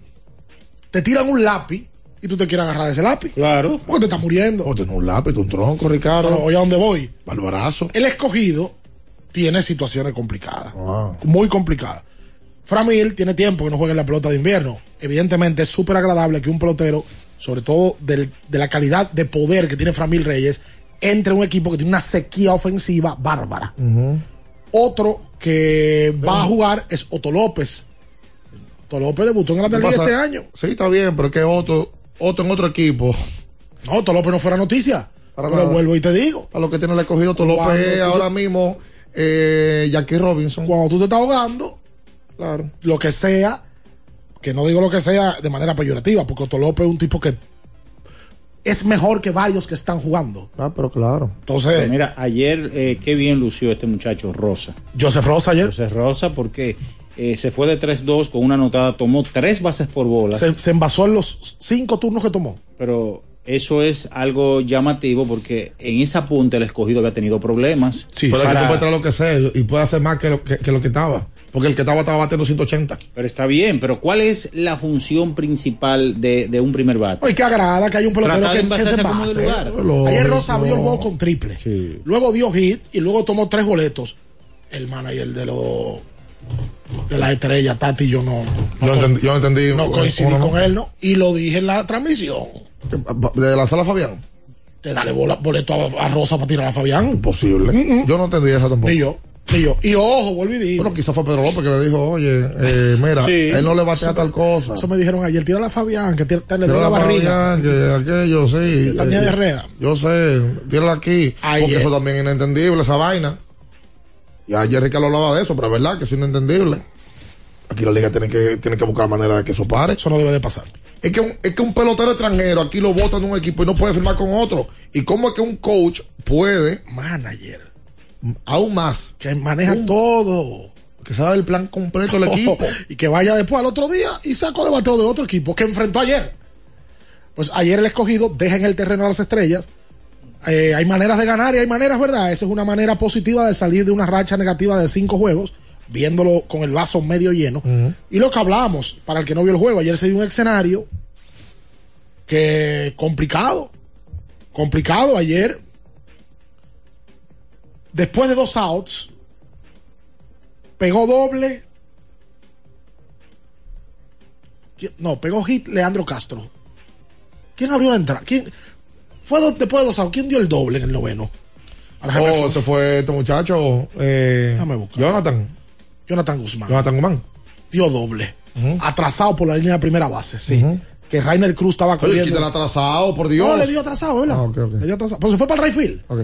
te tiran un lápiz y tú te quieres agarrar de ese lápiz. Claro. Porque te estás muriendo. Oh, tiene un lápiz, un tronco, Ricardo. Pero oye, ¿a dónde voy? Barbarazo. El escogido tiene situaciones complicadas. Ah. Muy complicadas. Framil tiene tiempo que no juega en la pelota de invierno. Evidentemente es súper agradable que un pelotero, sobre todo del- de la calidad de poder que tiene Framil Reyes, entre en un equipo que tiene una sequía ofensiva bárbara. Otro que va a jugar es Otto López. Otto López debutó en Grandes ¿Qué Ligas este año. Sí, está bien, pero que otro, otro en otro equipo. No, Otto López no fuera noticia. Para pero nada. vuelvo y te digo. A lo que tiene el escogido López es ahora mismo eh, Jackie Robinson. Cuando tú te estás ahogando, Claro. lo que sea, que no digo lo que sea de manera peyorativa, porque Otto López es un tipo que es mejor que varios que están jugando. Ah, pero claro. Entonces, Pero mira, ayer eh, qué bien lució este muchacho Rosa. Joseph Rosa ayer José Rosa porque eh, se fue de 3-2 con una anotada, tomó tres bases por bola, se, se envasó en los cinco turnos que tomó. pero eso es algo llamativo porque en esa punta el escogido había tenido problemas. Sí, pero el para- equipo puede traer lo que sea y puede hacer más que lo que, que lo que estaba. Porque el que estaba estaba batiendo 180. Pero está bien, pero ¿cuál es la función principal de, de un primer bate? Oye, que agrada que hay un pelotero que, que se como de envase. lugar. Lógico. Ayer Rosa abrió el juego con triple. Sí. Luego dio hit y luego tomó tres boletos. El manager de los de la estrella, Tati, yo no, Yo, entendí, yo entendí. no coincidí uno, con él, ¿no? Y lo dije en la transmisión. De la sala Fabián. Te dale bola, boleto a, a Rosa para tirar a Fabián. Imposible. Yo no entendí eso tampoco. Ni yo, ni yo. Y ojo, vuelvo y digo. Bueno, quizás fue Pedro López que le dijo, oye, eh, mira, Sí. él no le batea tal cosa. Eso me dijeron ayer, tira a Fabián, que tira- le duele la la barriga. Fabián, que aquello, sí. La eh, diarrea. Yo sé, tírala aquí. Ayer. Porque eso también es inentendible, esa vaina. Y ayer Ricardo hablaba de eso, pero es verdad que es inentendible. Aquí la liga tiene que, tiene que buscar manera de que eso pare. Eso no debe de pasar. Es que, un, es que un pelotero extranjero aquí lo votan en un equipo y no puede firmar con otro. ¿Y cómo es que un coach puede, Manager, aún más, que maneja todo. que sabe el plan completo del equipo? y que vaya después al otro día y sacó de bateo de otro equipo que enfrentó ayer. Pues ayer el escogido deja en el terreno a las estrellas. Eh, hay maneras de ganar y hay maneras, ¿verdad? Esa es una manera positiva de salir de una racha negativa de cinco juegos, viéndolo con el vaso medio lleno. Y lo que hablamos, para el que no vio el juego, ayer se dio un escenario que complicado, complicado ayer. Después de dos outs, pegó doble. No, pegó hit Leandro Castro. ¿Quién abrió la entrada? ¿Quién? Fue do- después de dos outs. ¿Quién dio el doble en el noveno? Oh, fue. se fue este muchacho, eh, Déjame buscar. Jonathan, Jonathan Guzmán. Jonathan Guzmán. Dio doble. Atrasado por la línea de primera base, sí. Que Rainer Cruz estaba Oye, corriendo. quítale atrasado, por Dios. No, le dio atrasado, ¿verdad? Ah. Le dio atrasado. Pero se fue para el right field. Ok.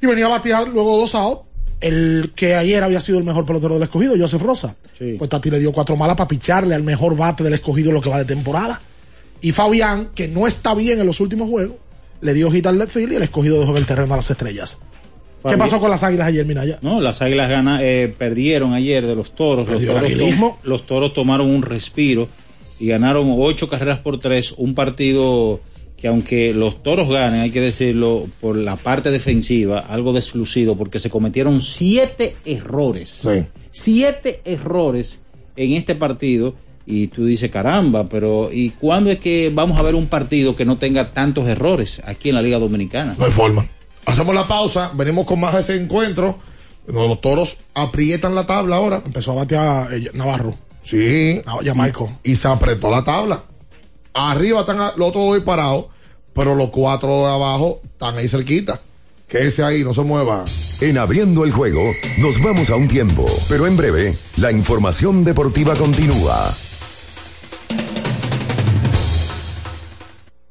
Y venía a batear luego dos outs. El que ayer había sido el mejor pelotero del escogido, Joseph Rosa. Sí. Pues Tati le dio cuatro malas para picharle al mejor bate del escogido en lo que va de temporada. Y Fabián, que no está bien en los últimos juegos, le dio hit al left field y el escogido dejó en el terreno a las estrellas. ¿Qué pasó con las águilas ayer, Minaya? No, las águilas gana, eh, perdieron ayer de los toros. Los toros, los toros tomaron un respiro y ganaron ocho carreras por tres. Un partido que, aunque los toros ganen, hay que decirlo, por la parte defensiva, algo deslucido, porque se cometieron siete errores. Siete errores en este partido. Y tú dices, caramba, pero ¿y cuándo es que vamos a ver un partido que no tenga tantos errores aquí en la Liga Dominicana? No hay forma. Hacemos la pausa, venimos con más de ese encuentro. Los toros aprietan la tabla ahora. Empezó a batear eh, Navarro. Sí. Jamaico. Y, y se apretó la tabla. Arriba están los otros dos parados, pero los cuatro de abajo están ahí cerquita. Quédese ahí, no se mueva. En abriendo el juego, nos vamos a un tiempo, pero en breve, la información deportiva continúa.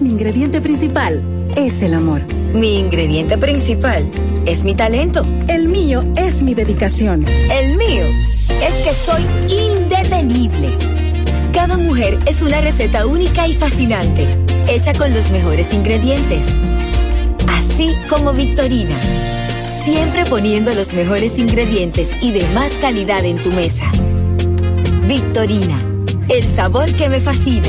Mi ingrediente principal es el amor. Mi ingrediente principal es mi talento. El mío es mi dedicación. El mío es que soy indetenible. Cada mujer es una receta única y fascinante, hecha con los mejores ingredientes. Así como Victorina. Siempre poniendo los mejores ingredientes y de más calidad en tu mesa. Victorina, el sabor que me fascina.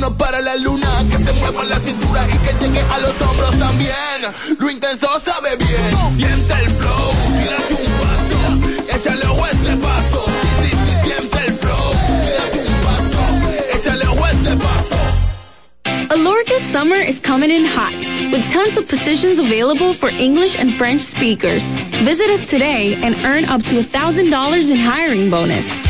Vámonos para la luna, que se mueva la cintura y que llegue a los hombros también. Lo intenso sabe bien. Siente el flow. Tírate un paso. Échale a este paso. Sí, sí, sí, siente el flow. Tírate un paso. Échale a este paso. Alorca summer is coming in hot, with tons of positions available for English and French speakers. Visit us today and earn up to $1,000 in hiring bonus.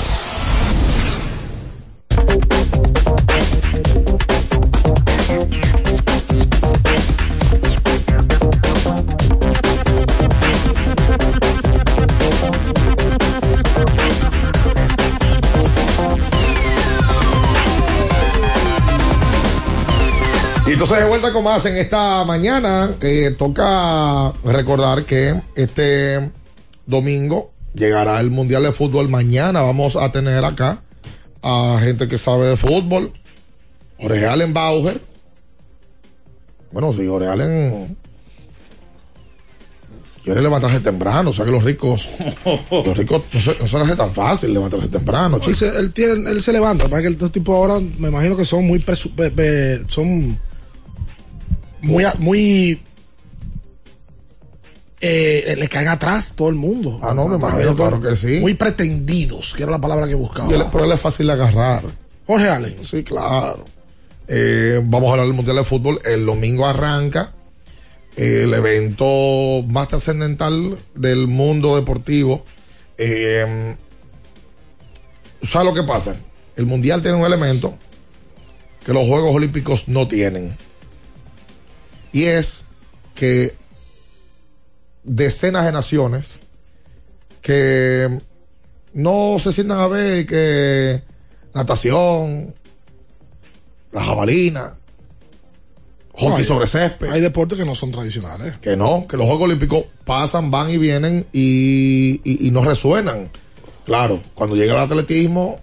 Entonces, de vuelta con más en esta mañana, eh, toca recordar que este domingo llegará el Mundial de Fútbol. Mañana vamos a tener acá a gente que sabe de fútbol. Jorge Allen Bauer. Bueno, si Jorge Allen quiere levantarse temprano, o sea que los ricos, los ricos no se, no se hace tan fácil levantarse temprano, Él se, él tiene- él se levanta, para que estos tipos ahora me imagino que son muy son muy muy eh, le caen atrás todo el mundo. Ah, no, me imagino, claro que sí. Muy pretendidos, que era la palabra que buscaba. Pero él es fácil de agarrar. Jorge Allen. Sí, claro. Eh, vamos a hablar del Mundial de Fútbol. El domingo arranca eh, el evento más trascendental del mundo deportivo. Eh, ¿Sabes lo que pasa? El Mundial tiene un elemento que los Juegos Olímpicos no tienen. Y es que decenas de naciones que no se sientan a ver que natación, la jabalina, hockey No, hay- sobre césped. Hay deportes que no son tradicionales. Que no, que los Juegos Olímpicos pasan, van y vienen y, y- y no resuenan. Claro, cuando llega el atletismo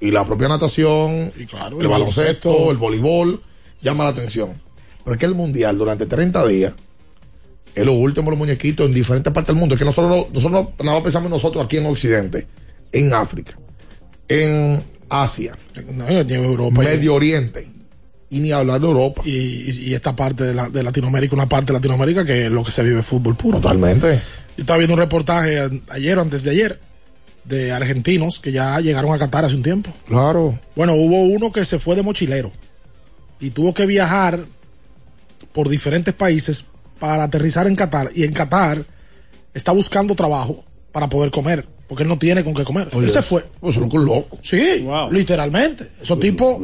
y la propia natación, claro, el, el baloncesto, baloncesto. el voleibol, llama la atención. Pero es que el mundial durante 30 días es lo último los muñequitos en diferentes partes del mundo. Es que nosotros no, nosotros no nada pensamos nosotros aquí en Occidente, en África, en Asia, No, Europa. Medio Oriente. Y ni hablar de Europa. Y, y- y esta parte de, la- de Latinoamérica, una parte de Latinoamérica que es lo que se vive fútbol puro. Totalmente. Yo estaba viendo un reportaje a- ayer o antes de ayer de argentinos que ya llegaron a Qatar hace un tiempo. Claro. Bueno, hubo uno que se fue de mochilero y tuvo que viajar por diferentes países para aterrizar en Qatar. Y en Qatar está buscando trabajo para poder comer, porque él no tiene con qué comer. Oye, él se fue. Pues loco, loco. Sí, literalmente. Esos tipos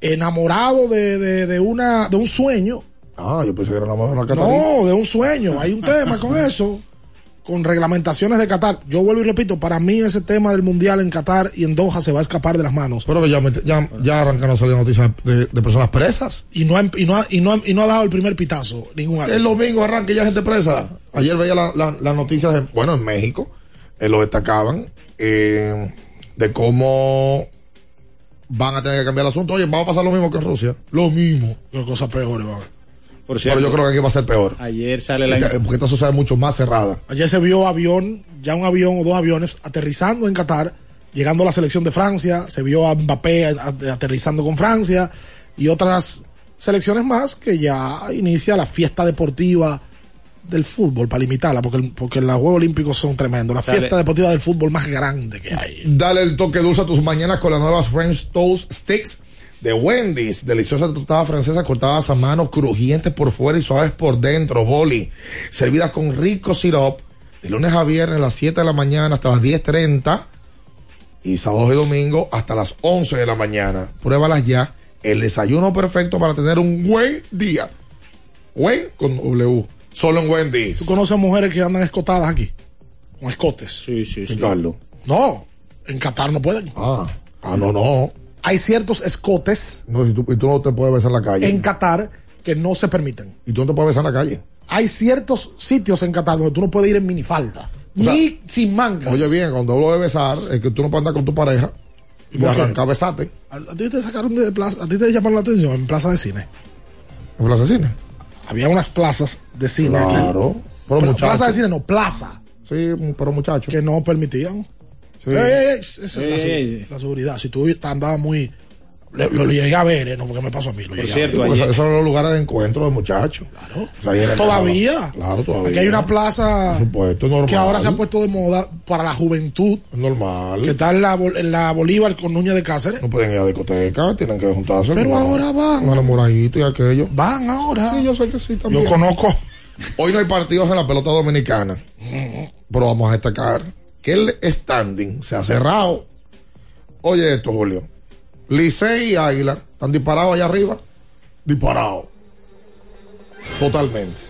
enamorados de, de, de una, de un sueño. Ah, yo pensé que era una mujer catarí. No, de un sueño. Hay un tema con eso, con reglamentaciones de Qatar. Yo vuelvo y repito, para mí ese tema del mundial en Qatar y en Doha se va a escapar de las manos. Pero que ya, me- ya, ya arrancaron a salir noticias de, de personas presas. Y no, ha, y, no ha, y, no ha, y no ha dado el primer pitazo ningún El domingo arranca ya gente presa. Ayer veía las la, noticias, de, bueno, en México, eh, lo destacaban, eh, de cómo van a tener que cambiar el asunto. Oye, va a pasar lo mismo que en Rusia. Lo mismo. Pero cosas peores, va. Por Pero yo creo que aquí va a ser peor. Ayer sale la. Esta- porque esta sociedad es mucho más cerrada. Ayer se vio avión, ya un avión o dos aviones aterrizando en Qatar, llegando a la selección de Francia, se vio a Mbappé aterrizando con Francia y otras selecciones más que ya inicia la fiesta deportiva del fútbol para limitarla, porque, el- porque los Juegos Olímpicos son tremendos, la Dale. fiesta deportiva del fútbol más grande que hay. Dale el toque dulce a tus mañanas con las nuevas French Toast Sticks de Wendy's. Deliciosas tostadas francesas cortadas a mano, crujientes por fuera y suaves por dentro, boli. Servidas con rico syrup de lunes a viernes a las 7 de la mañana hasta las 10.30 y sábados y domingo hasta las 11 de la mañana. Pruébalas ya. El desayuno perfecto para tener un buen día. Buen con W. Solo en Wendy's. ¿Tú conoces mujeres que andan escotadas aquí? Con escotes. Sí, sí, sí. Carlos. No, en Qatar no pueden. Ah, ah, no, no. Hay ciertos escotes No, si tú, y tú no te puedes besar en la calle. en Qatar que no se permiten. Y tú no te puedes besar en la calle. Hay ciertos sitios en Qatar donde tú no puedes ir en minifalda. O sea, ni sin mangas. Oye, bien, cuando hablo de besar, es que tú no puedes andar con tu pareja y por arrancar a besarte ¿A, a ti te sacaron de plaza, a ti te llamaron la atención en plaza de cine. en plaza de cine. Había unas plazas de cine aquí. Claro. Pero Pla- muchachos. plaza de cine, no, plaza. Sí, pero muchachos. Que no permitían. Sí. Es la, seguridad. Si tú andabas muy. Lo, lo llegué a ver, eh, no fue que me pasó a mí. Lo llegué a ver. Porque eso- esos son los lugares de encuentro de muchachos. Claro. Todavía. Claro, todavía. Aquí hay una plaza Por supuesto, es normal. que ahora se ha puesto de moda para la juventud. Es normal. Que está en la, Bol- en la Bolívar con Núñez de Cáceres. No pueden ir a discoteca, tienen que juntarse. Pero ahora van. Un enamoradito y aquello. Van ahora. Sí, yo sé que sí también. Yo conozco. Hoy no hay partidos en la pelota dominicana. Pero vamos a destacar que el standing se ha cerrado. Oye esto, Julio. Licey y Águila están disparados allá arriba. Disparados. Totalmente.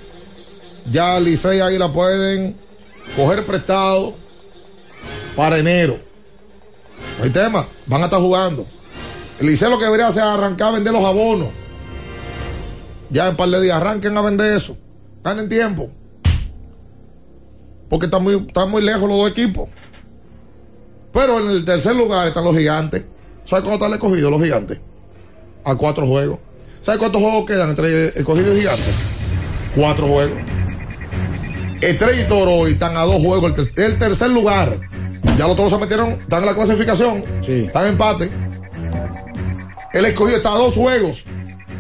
Ya Licey y Águila pueden coger prestado para enero. No hay tema. Van a estar jugando. El Licey lo que debería hacer es arrancar a vender los abonos. Ya en par de días arranquen a vender eso. Ganen tiempo. Porque están muy, están muy lejos los dos equipos. Pero en el tercer lugar están los gigantes. ¿Sabes cuánto están escogidos los gigantes? A cuatro juegos. ¿Sabes cuántos juegos quedan entre escogidos y gigantes? Cuatro juegos. Estrella y Toro hoy están a dos juegos. El, ter- el tercer lugar. Ya los toros se metieron, están en la clasificación. Están en empate. El escogido está a dos juegos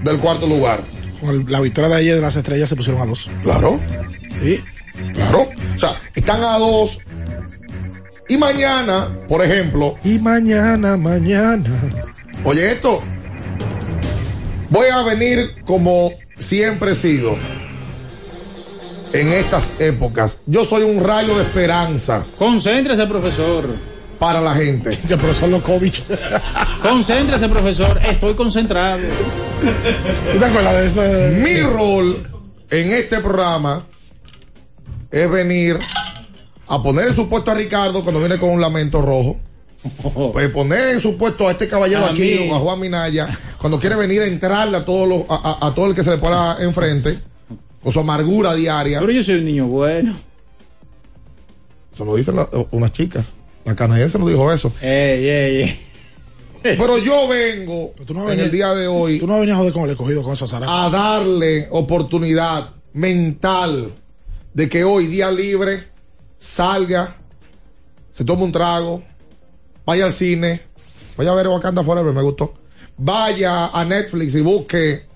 del cuarto lugar. Con el- la victoria de ayer de las estrellas se pusieron a dos. Claro. Sí. Claro. O sea, están a dos. Y mañana, por ejemplo. Y mañana, mañana. Oye, esto. Voy a venir como siempre he sido. En estas épocas. Yo soy un rayo de esperanza. Concéntrese, profesor. Para la gente. Que el profesor Lokovic. Concéntrese, profesor. Estoy concentrado. ¿Tú te acuerdas de ese? Mi rol en este programa es venir a poner en su puesto a Ricardo cuando viene con un lamento rojo. Pues poner en su puesto a este caballero A aquí mí. o a Juan Minaya cuando quiere venir a entrarle a todos los, a, a- a todo el que se le ponga enfrente con su amargura diaria. Pero yo soy un niño bueno. Eso lo dicen la- unas chicas. La canadiense no dijo eso. Ey, ey, ey. Pero yo vengo en el día de hoy Tú no venías a joder con el escogido con esa Sara. a darle oportunidad mental de que hoy, día libre, salga, se tome un trago, vaya al cine, vaya a ver Wakanda Forever, me gustó. Vaya a Netflix y busque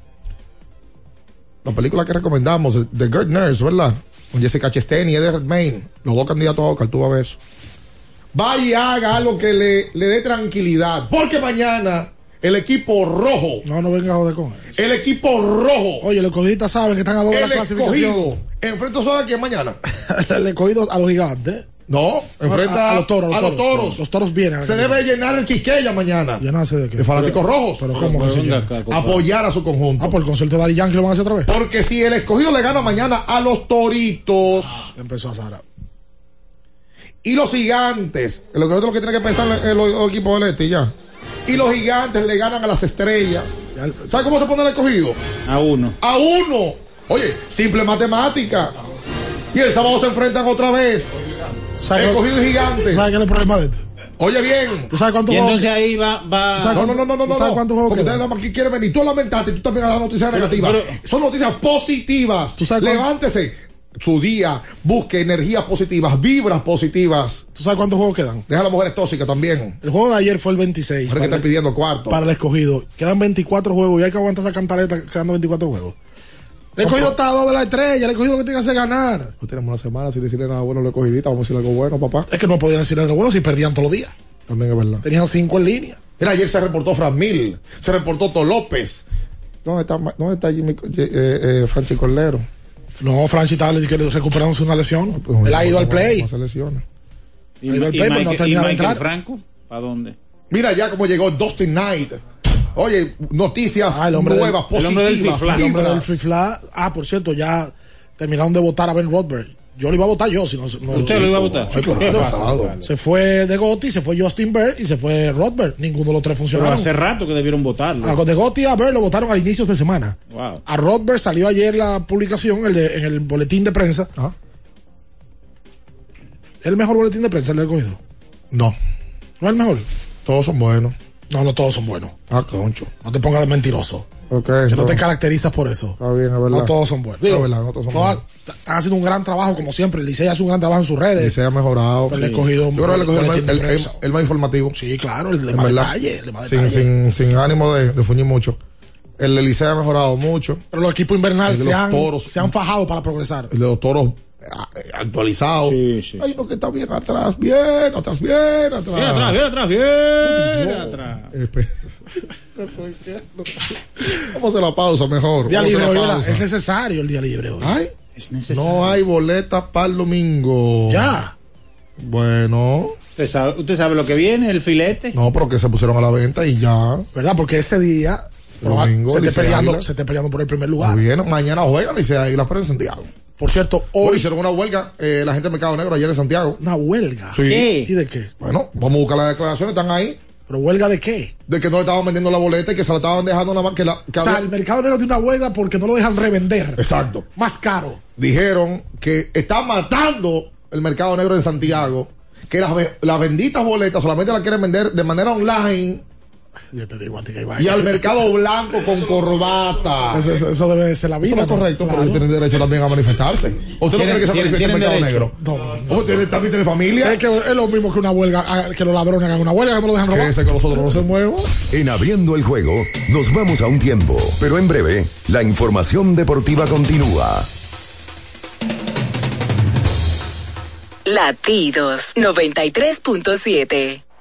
la película que recomendamos, The Good Nurse, ¿verdad? Con Jessica Chastain y Eddie Redmayne, los dos candidatos a Oscar, tú vas a ver eso. Vaya y haga algo que le, le dé tranquilidad, porque mañana el equipo rojo No, no vengas a joder con él. el equipo rojo. Oye, los escogiditas saben que están a dos de la El clasificación. escogido. Enfrenta solo a quién mañana. el escogido a los gigantes. No, enfrenta a, a los toros. a los toros. Los toros vienen. Se debe llenar el Quiqueya mañana. Ya no sé de qué. De fanáticos Pero- rojos. Pero ¿cómo que se llena? Apoyar a su conjunto. Ah, por el concierto de Ari Yankee lo van a hacer otra vez. Porque si el escogido le gana mañana a los toritos Empezó a Sara. y los gigantes, lo que lo que tiene que pensar el, el equipo del este ya. Y los gigantes le ganan a las estrellas. ¿Sabe cómo se pone el escogido? A uno. A uno. Oye, simple matemática. Y el sábado se enfrentan otra vez. ¿Sabes Escogido y gigantes. ¿Sabes qué es el problema de esto? Oye bien. ¿Tú sabes cuántos Y entonces ahí va. va... ¿Tú sabes No, no, no, no, no, ¿Tú no. sabes no. cuántos juegos Porque ustedes nada más que quieren venir. Tú lamentaste y tú también has dado noticias negativas. Son noticias positivas. ¿Tú sabes cuánto- Levántese su día, busque energías positivas, vibras positivas. ¿Tú sabes cuántos juegos quedan? Deja a las mujeres tóxicas también. El juego de ayer fue el 26. Mujeres que el- pidiendo cuarto. para el escogido. Quedan 24 juegos y hay que aguantar esa cantaleta quedando 24 juegos. El escogido está a dos de la estrella. El escogido lo que tiene que hacer ganar. No tenemos una semana sin decirle nada bueno a la escogidita. Vamos a decirle algo bueno, papá. Es que no podían decir algo bueno si perdían todos los días. También es verdad. Tenían 5 en línea. Mira, ayer se reportó Fran Mil, se reportó To López. ¿Dónde está, dónde está Jimmy, eh, eh, Franchi Corlero? No, Franchi está que recuperándose una lesión. Pues, Él ha ido al play. No se lesiona. ¿Y, Ha ido al y play, pero no terminado de entrar. Franco? ¿Para dónde? Mira ya cómo llegó Dustin Knight. Oye, noticias Ah, el hombre nuevas, del, el hombre del positivas. El hombre del Fly. Ah, por cierto, ya terminaron de votar a Ben Rothberg. Yo lo iba a votar yo, si no. no ¿Usted lo iba a votar? Sí, claro. ¿Qué pasa, pasado. Carlos? Se fue de Gotti, se fue Justin Bird y se fue Rothberg. Ninguno de los tres Pero funcionaron. hace rato que debieron votarlo. A de Gotti y a Bird lo votaron a inicios de semana. Wow. A Rothberg salió ayer la publicación el de- en el boletín de prensa. Ah, ¿El mejor boletín de prensa el del cogido? No, ¿No es el mejor? todos son buenos. No, no todos son buenos. Ah, concho. No te pongas de mentiroso. Ok. Que no te caracterizas por eso. Está bien, es verdad. No todos son buenos. Es Digo, verdad, no todos son todas- buenos. están haciendo un gran trabajo, como siempre. El Licey hace un gran trabajo en sus redes. Y se ha mejorado. Pero le he cogido Yo creo que le cogió el, el- el- el más informativo. Sí, claro, el de más detalle. el de más Sin, detalle. sin, sin ánimo de, de fuñir mucho. El Licey ha mejorado mucho. Pero los equipos invernales se los han, toros. se han fajado para progresar. El de los toros actualizado. Sí, sí, Hay uno que está bien atrás, bien atrás, bien atrás. Bien atrás, bien atrás, bien atrás. Espe- Vamos a hacer la pausa mejor. Día libre la hoy, es necesario el día libre hoy. Ay, Es necesario. no hay boletas para el domingo. Ya. Bueno, ¿Usted sabe, usted sabe lo que viene, el filete. no, pero que se pusieron a la venta y ya. ¿Verdad? Porque ese día Domingo, se, esté Licey peleando, se esté peleando por el primer Muy lugar. bien, mañana juegan y se ahí las en Santiago. Por cierto, Hoy hicieron una huelga, eh, la gente de Mercado Negro ayer en Santiago. una huelga. Sí. ¿Qué? ¿Y de qué? Bueno, vamos a buscar las declaraciones, están ahí. ¿Pero huelga de qué? De que no le estaban vendiendo la boleta y que se la estaban dejando nada más que la. Que o sea, había- el mercado negro tiene una huelga porque no lo dejan revender. Exacto. Más caro. Dijeron que está matando el mercado negro en Santiago, que las, las benditas boletas solamente las quieren vender de manera online Yo te digo a ti que hay y al mercado blanco con corbata. Eso, eso- eso debe de ser la vida. Eso no es ¿no? correcto, Claro. pero tienen derecho también a manifestarse. ¿O ¿Usted no ¿Tienen- cree que se manifiesta en el mercado derecho? negro? ¿O tiene- también tiene familia? Es que es lo mismo que una huelga, ah, que los ladrones hagan una huelga, que no lo dejan Que robar. ese que nosotros no se muevan. En abriendo el juego, nos vamos a un tiempo, pero en breve, la información deportiva continúa. Latidos 93.7.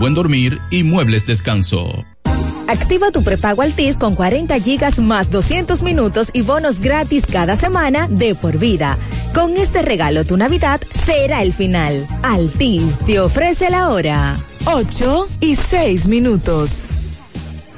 buen dormir y muebles descanso. Activa tu prepago Altis con 40 gigas más 200 minutos y bonos gratis cada semana de por vida. Con este regalo tu Navidad será el final. Altis te ofrece la hora. 8 y 6 minutos.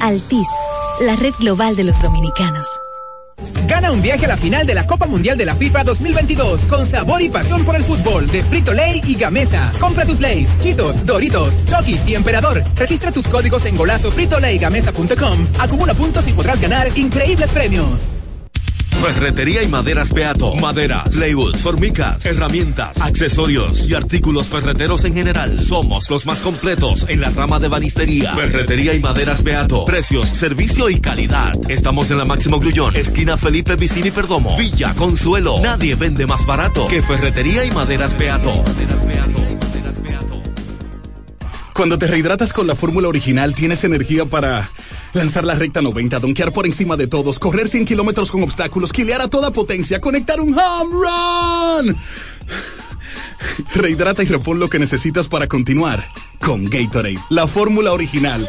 Altis, la red global de los dominicanos. Gana un viaje a la final de la Copa Mundial de la FIFA 2022 con sabor y pasión por el fútbol de Frito Lay y Gamesa. Compra tus Lays, Chitos, Doritos, Chokis y Emperador. Registra tus códigos en golazo fritoleygamesa.com. Acumula puntos y podrás ganar increíbles premios. Ferretería y maderas Beato. Maderas, plywood, formicas, herramientas, accesorios y artículos ferreteros en general. Somos los más completos en la rama de banistería. Ferretería y maderas Beato. Precios, servicio y calidad. Estamos en la Máximo Grullón, esquina Felipe Vicini Perdomo. Villa Consuelo. Nadie vende más barato que Ferretería y maderas Beato. Cuando te rehidratas con la fórmula original, tienes energía para lanzar la recta 90, donkear por encima de todos, correr 100 kilómetros con obstáculos, quilear a toda potencia, conectar un home run. Rehidrata y repon lo que necesitas para continuar con Gatorade, la fórmula original.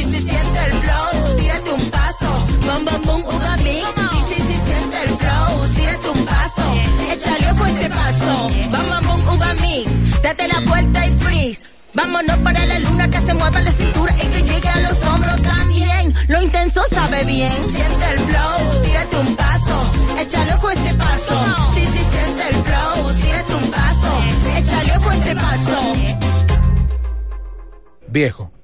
Date la vuelta y freeze. Vámonos para la luna que se mueva la cintura y que llegue a los hombros también. Lo intenso sabe bien. Siente el flow, tírate un paso, échale ojo este paso. Sí, sí, siente el flow, tírate un paso, échale ojo este paso. Viejo,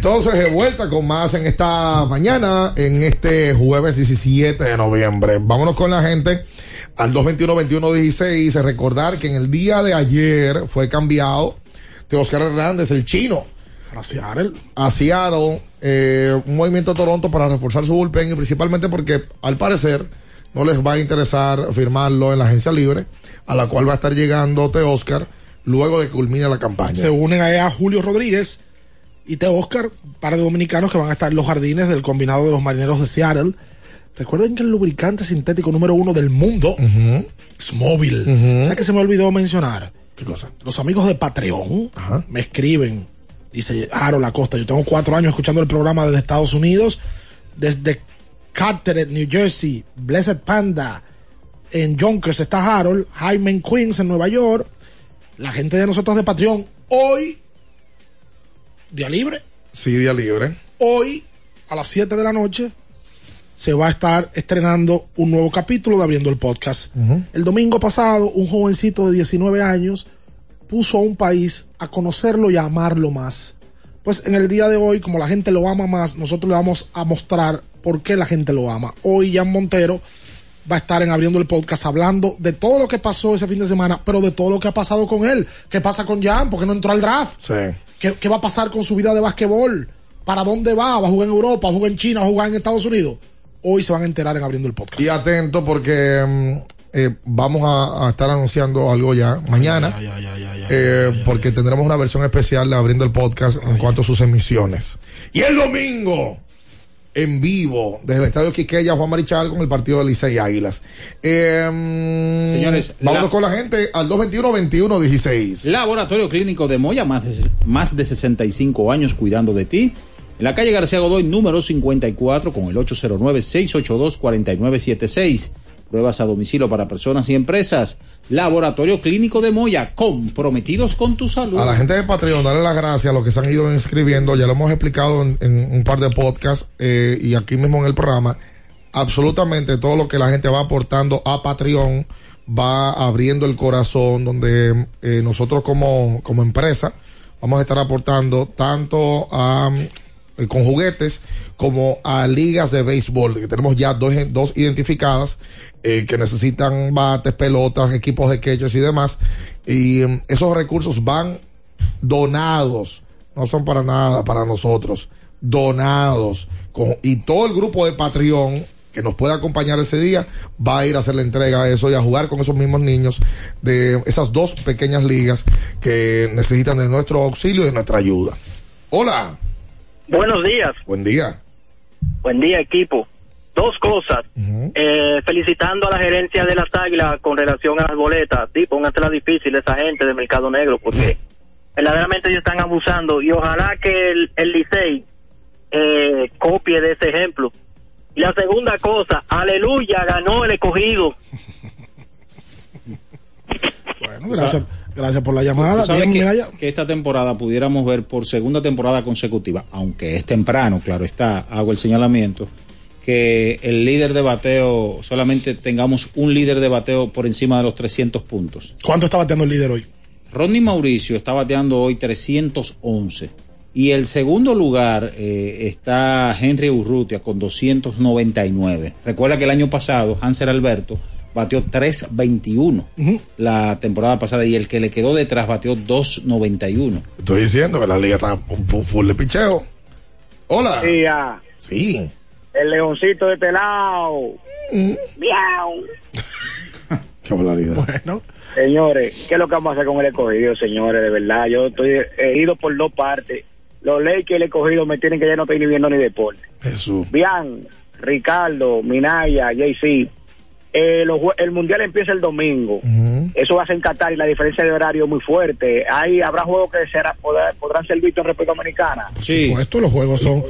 Entonces de vuelta con más en esta mañana, en este jueves 17 de noviembre. Vámonos con la gente al 221-21-16. Recordar que en el día de ayer fue cambiado de Oscar Hernández, el chino. A Seattle. A Seattle. eh, un movimiento de Toronto para reforzar su bullpen y principalmente porque al parecer no les va a interesar firmarlo en la agencia libre, a la cual va a estar llegando Te Oscar luego de que culmine la campaña. Se unen ahí a Julio Rodríguez y Te Oscar, par de dominicanos que van a estar en los jardines del combinado de los marineros de Seattle. Recuerden que el lubricante sintético número uno del mundo es móvil. ¿Sabes que se me olvidó mencionar? ¿Qué cosa? Los amigos de Patreon me escriben. Dice Harold Acosta, yo tengo cuatro años escuchando el programa desde Estados Unidos, desde Carteret, New Jersey, Blessed Panda, en Yonkers está Harold, Jaime en Queens, en Nueva York, la gente de nosotros de Patreon, hoy, día libre, Sí, día libre. hoy a las 7 de la noche se va a estar estrenando un nuevo capítulo de Abriendo el Podcast. El domingo pasado, un jovencito de 19 años puso a un país a conocerlo y a amarlo más. Pues en el día de hoy, como la gente lo ama más, nosotros le vamos a mostrar por qué la gente lo ama. Hoy Jan Montero va a estar en abriendo el podcast hablando de todo lo que pasó ese fin de semana, pero de todo lo que ha pasado con él. ¿Qué pasa con Jan? ¿Por qué no entró al draft? Sí. ¿Qué, qué va a pasar con su vida de basquetbol? ¿Para dónde va? ¿Va a jugar en Europa? ¿Va a jugar en China? ¿Va a jugar en Estados Unidos? Hoy se van a enterar en abriendo el podcast. Y atento porque mm, eh, vamos a, a estar anunciando algo ya mañana. eh, porque tendremos una versión especial de abriendo el podcast en cuanto a sus emisiones. Y el domingo, en vivo, desde el Estadio Quiqueya, Juan Marichal con el partido de Licey Águilas. Eh, mm, Señores, vámonos la- con la gente al 221-21-16. Laboratorio Clínico de Moya, más de, más de 65 años cuidando de ti. En la calle García Godoy, número 54, con el 809-682-4976. Pruebas a domicilio para personas y empresas. Laboratorio Clínico de Moya, comprometidos con tu salud. A la gente de Patreon, darle las gracias a los que se han ido inscribiendo. Ya lo hemos explicado en, un par de podcasts eh, y aquí mismo en el programa. Absolutamente todo lo que la gente va aportando a Patreon va abriendo el corazón, donde eh, nosotros como, como empresa vamos a estar aportando tanto a con juguetes como a ligas de béisbol, que tenemos ya dos, dos identificadas eh, que necesitan bates, pelotas, equipos de catchers y demás. Y em, esos recursos van donados, no son para nada para nosotros, donados. Con- y todo el grupo de Patreon que nos pueda acompañar ese día va a ir a hacer la entrega de eso y a jugar con esos mismos niños de esas dos pequeñas ligas que necesitan de nuestro auxilio y de nuestra ayuda. Hola, Buenos días, buen día. buen día equipo. Dos cosas. Eh, felicitando a la gerencia de las águilas con relación a las boletas. Sí, póngansela difícil esa gente del mercado negro porque verdaderamente ellos están abusando y ojalá que el, el Licey eh, copie de ese ejemplo. Y la segunda cosa, aleluya, ganó el escogido. Bueno, gracias, gracias por la llamada. Sabes que, que esta temporada pudiéramos ver por segunda temporada consecutiva, aunque es temprano, claro está, hago el señalamiento, que el líder de bateo, solamente tengamos un líder de bateo por encima de los 300 puntos. ¿Cuánto está bateando el líder hoy? Rodney Mauricio está bateando hoy 311. Y el segundo lugar eh, está Henry Urrutia con 299. Recuerda que el año pasado Hanser Alberto bateó 321 la temporada pasada y el que le quedó detrás bateó 291. Estoy diciendo que la liga está fu- full de picheo. Hola. Sí, ah, Sí. el leoncito de este lado. Miau. Qué. Bueno. Señores, ¿qué es lo que vamos a hacer con el escogido, señores? De verdad, yo estoy herido por dos partes. Los leyes que el escogido me tienen que ya no estoy ni viendo ni deporte. Jesús. Bien, Ricardo, Minaya, JC. Eh, los jue- el mundial empieza el domingo. Eso va a ser en Qatar y la diferencia de horario es muy fuerte. Ahí habrá juegos que será, podrá- podrán ser vistos en República Dominicana. Por supuesto, los juegos son,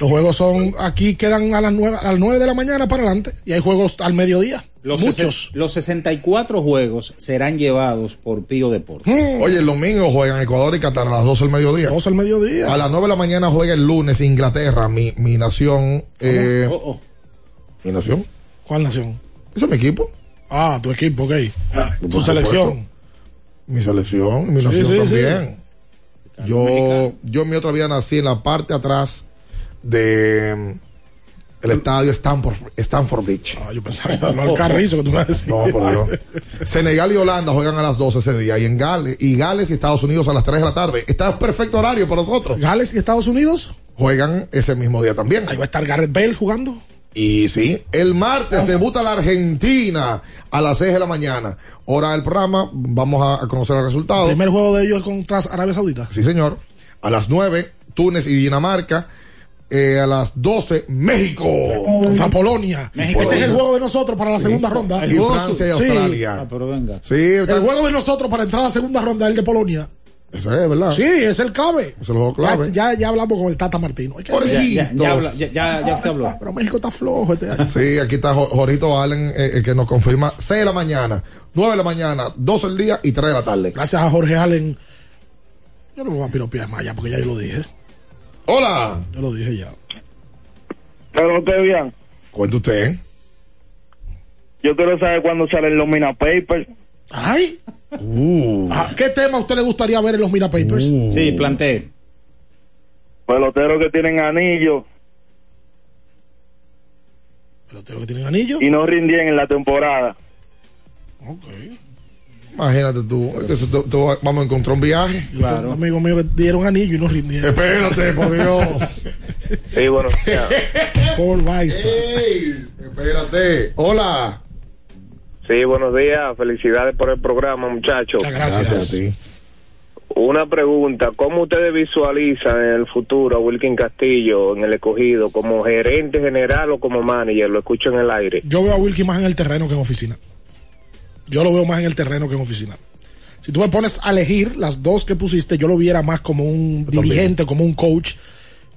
los juegos son, aquí quedan a las nueve, a las nueve de la mañana para adelante y hay juegos al mediodía. Los, Muchos. los 64 juegos serán llevados por Pío Deportes. Oye, el domingo juegan Ecuador y Qatar a las 12 del mediodía. 12 del mediodía. A las 9 de la mañana juega el lunes Inglaterra, mi, mi nación. Eh, Oh, ¿Mi nación? ¿Cuál nación? Ese es mi equipo. Ah, tu equipo, ok. Su supuesto. selección. Mi selección, mi Sí, nación sí, también. Yo, yo en mi otra vida nací en la parte atrás de mm, el estadio Stanford, Stanford Bridge. Ah, yo pensaba que era el carrizo que tú me decías. No, por Dios. Senegal y Holanda juegan a las 12 ese día. Y en Gales, y Gales y Estados Unidos a las 3 de la tarde. Está perfecto horario para nosotros. Gales y Estados Unidos Juegan ese mismo día también. Ahí va a estar Garrett Bale jugando. Y sí, el martes debuta la Argentina a las 6 de la mañana. Hora del programa, vamos a, conocer el resultado. El primer juego de ellos es contra Arabia Saudita. Sí, señor. A las 9, Túnez y Dinamarca. Eh, a las 12, México. Contra Polonia. México. Ese es el juego de nosotros para la Sí. segunda ronda. Y Francia y Sí. Australia. Ah, pero venga. Sí, El juego de nosotros para entrar a la segunda ronda es el de Polonia. Eso es, ¿verdad? Sí, es el clave. Es el juego clave. Ya, ya, ya hablamos con el Tata Martino. Que- Ya, ya, ya, habla- ya, ya, ya usted habló. Pero México está flojo este año. Sí, aquí está Jo- Jorito Allen, eh, eh, que nos confirma 6 de la mañana, 9 de la mañana, 12 del día y 3 de la tarde. Gracias a Jorge Allen. Yo no lo voy a piropear más ya porque ya yo lo dije. Hola. Yo lo dije ya. Pero usted bien. Cuente usted. Yo quiero saber cuándo salen los Mina Papers. Ay. Uh. Ah, ¿Qué tema a usted le gustaría ver en los Mira Papers? Sí, plantee. Peloteros que tienen anillos Peloteros que tienen anillos. y no rindían en la temporada. Imagínate tú, es que eso tú- tú- vamos a encontrar un viaje. Claro. Amigos míos que dieron anillo y no rindieron. Espérate, por Dios. Sí, bueno. Paul Weiss. Ey, espérate. Hola. Sí, buenos días. Felicidades por el programa, muchachos. Gracias. a ti. Una pregunta, ¿cómo ustedes visualizan en el futuro a Wilkin Castillo en el escogido como gerente general o como manager? Lo escucho en el aire. Yo veo a Wilkie más en el terreno que en oficina. Yo lo veo más en el terreno que en oficina. Si tú me pones a elegir las dos que pusiste, yo lo viera más como un dirigente, como un coach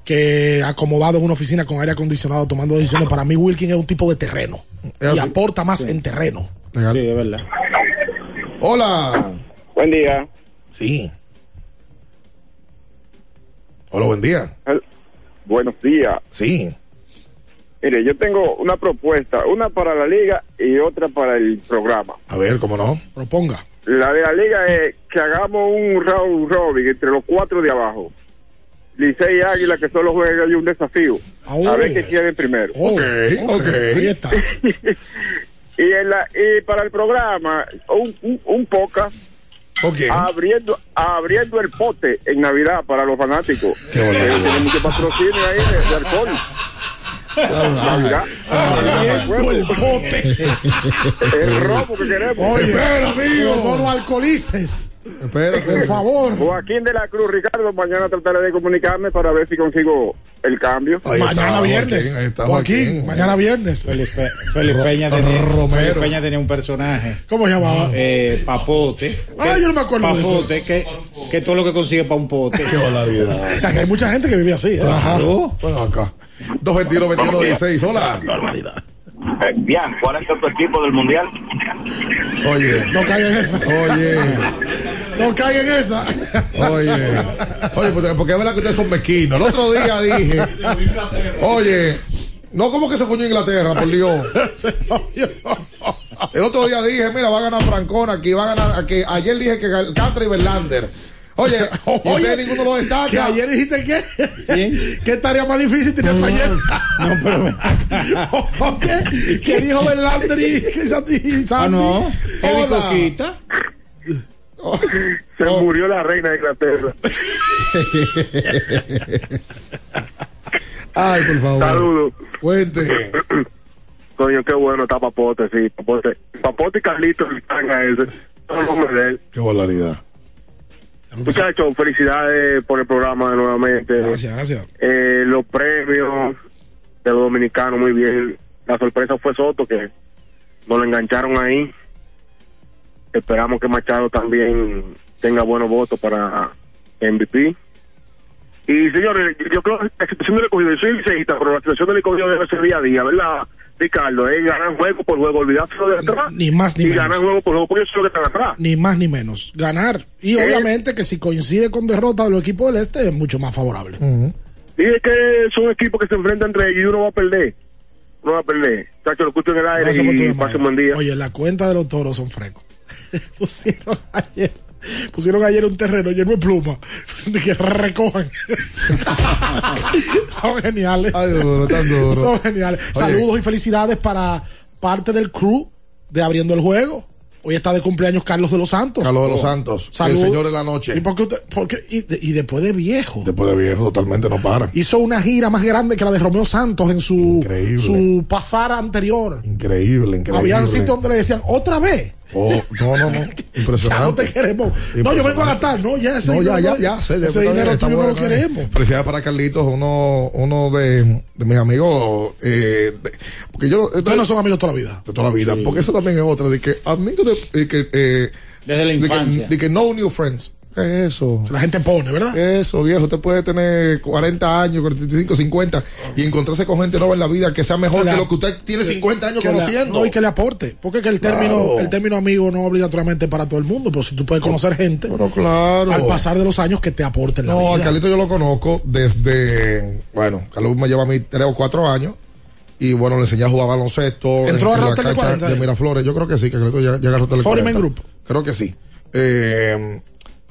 que acomodado en una oficina con aire acondicionado tomando decisiones. Para mí, Wilkin es un tipo de terreno y aporta más en terreno. Legal. Sí, es verdad. Hola. Buen día. Sí. Hola, buen día. Buenos días. Sí. Mire, yo tengo una propuesta, una para la liga y otra para el programa. A ver, ¿cómo no? Proponga. La de la liga es que hagamos un round robin entre los cuatro de abajo. Licey y Águila que solo juegan y un desafío. Oh. A ver qué quieren primero. Ok, ok. Ahí está. y, en la, y para el programa, un, un, un poca Ok. abriendo abriendo el pote en Navidad para los fanáticos. Qué bonito. Eh, Tiene mucho patrocinio ahí de, de alcohol. Abriendo el bote. El robo que queremos. Oye, Espera, amigo. No lo alcoholices. Espérate. Por favor. Joaquín de la Cruz, Ricardo, mañana trataré de comunicarme para ver si consigo el cambio. Ahí está, mañana viernes. Joaquín, está Joaquín, Joaquín. mañana viernes. Felipe, Felipe Peña tenía, Romero. Felipe Peña tenía un personaje. ¿Cómo se llamaba? Eh, papote. Ah, yo no me acuerdo de eso. Papote, que, que todo lo que consigue para un pote. Qué. Ya que hay mucha gente que vive así. ¿eh? Claro. Bueno, acá. 221 21 16 Hola. Barbaridad. bien, ¿cuál es tu equipo del mundial? Oye. No caiga en esa. Oye. No caiga en esa. Oye. Oye, porque, porque es verdad que ustedes son mezquinos. El otro día dije. Oye. No como que se fue a Inglaterra, por Dios. El otro día dije, mira, va a ganar Francona aquí, va a ganar aquí. Ayer dije que Alcántara y Verlander. Oye, ustedes ninguno lo que destaca. ayer dijiste que. ¿Quién? ¿Qué tarea más difícil tenía tú ayer? No, pero. Oye, ¿Qué dijo Verlander y, y Santi? y Ah, no. Hola. Coquita. Se murió la reina de Inglaterra. Ay, por favor. Saludos. Cuente. Coño, qué bueno está Papote, sí. Papote, Papote y Carlitos están a ese. Qué barbaridad. Muchachos, felicidades por el programa nuevamente. Gracias, gracias. Eh, los premios de los dominicanos, muy bien. La sorpresa fue Soto, que nos lo engancharon ahí. Esperamos que Machado también tenga buenos votos para MVP. Y señores, yo creo que la situación del escogido, yo soy liceísta, pero la situación del escogido debe ser día a día, ¿verdad? Ricardo, es ganar juego por juego, olvidarse lo de atrás. Ni más ni y menos. ganar juego por juego, porque eso es lo que están atrás. Ni más ni menos. Ganar. Y Eh. obviamente que si coincide con derrota de los equipos del este es mucho más favorable. Y es que son equipos que se enfrentan entre ellos y uno va a perder. Uno va a perder. Chacho, lo escucho en el aire Gracias y llamada. pase un buen día. Oye, la cuenta de los toros son frescos. Pusieron ayer Pusieron ayer un terreno lleno de plumas. De que recojan. Son geniales. Ay, duro, tan duro. Son geniales. Oye. Saludos y felicidades para parte del crew de Abriendo el Juego. Hoy está de cumpleaños Carlos de los Santos. Carlos de los Santos, el Saludos. señor de la noche. ¿Y, por qué usted- por qué- y, de- y después de viejo. Después de viejo, totalmente no para. Hizo una gira más grande que la de Romeo Santos en su, su pasar anterior. Increíble, increíble. Habían sitios donde le decían, otra vez. Oh, no, no, no. Impresionante. Ya no te queremos. No, yo vengo a gastar. No, ya ese No, ya, dinero ya, ya. sé, ya ese está dinero tuyo no lo bueno, queremos. Felicidades para Carlitos, uno, uno de, de mis amigos. Eh, de- porque yo. Ustedes no son amigos toda la vida. De toda la vida. Porque eso también es otra. De que amigos de. de que, eh, Desde la de que- infancia. De que, no new friends. ¿Qué es eso? La gente pone, ¿verdad? Eso, viejo. Usted puede tener 40 años, 45, 50 y encontrarse con gente nueva en la vida que sea mejor Que lo que usted tiene 50 años conociendo. no, y que le aporte. Porque que el término, Claro. el término amigo no obligatoriamente para todo el mundo, pero si tú puedes conocer gente claro. al pasar de los años que te aporten la No, a vida. Carlito yo lo conozco desde, bueno, Carlos me lleva a mí tres o cuatro años y bueno, le enseñé a jugar baloncesto ¿Entró en, a en la de cancha 40? de Miraflores. Yo creo que sí, que Carlito ya, ya agarró Rotel de 40 40. Group. Creo que sí. Eh,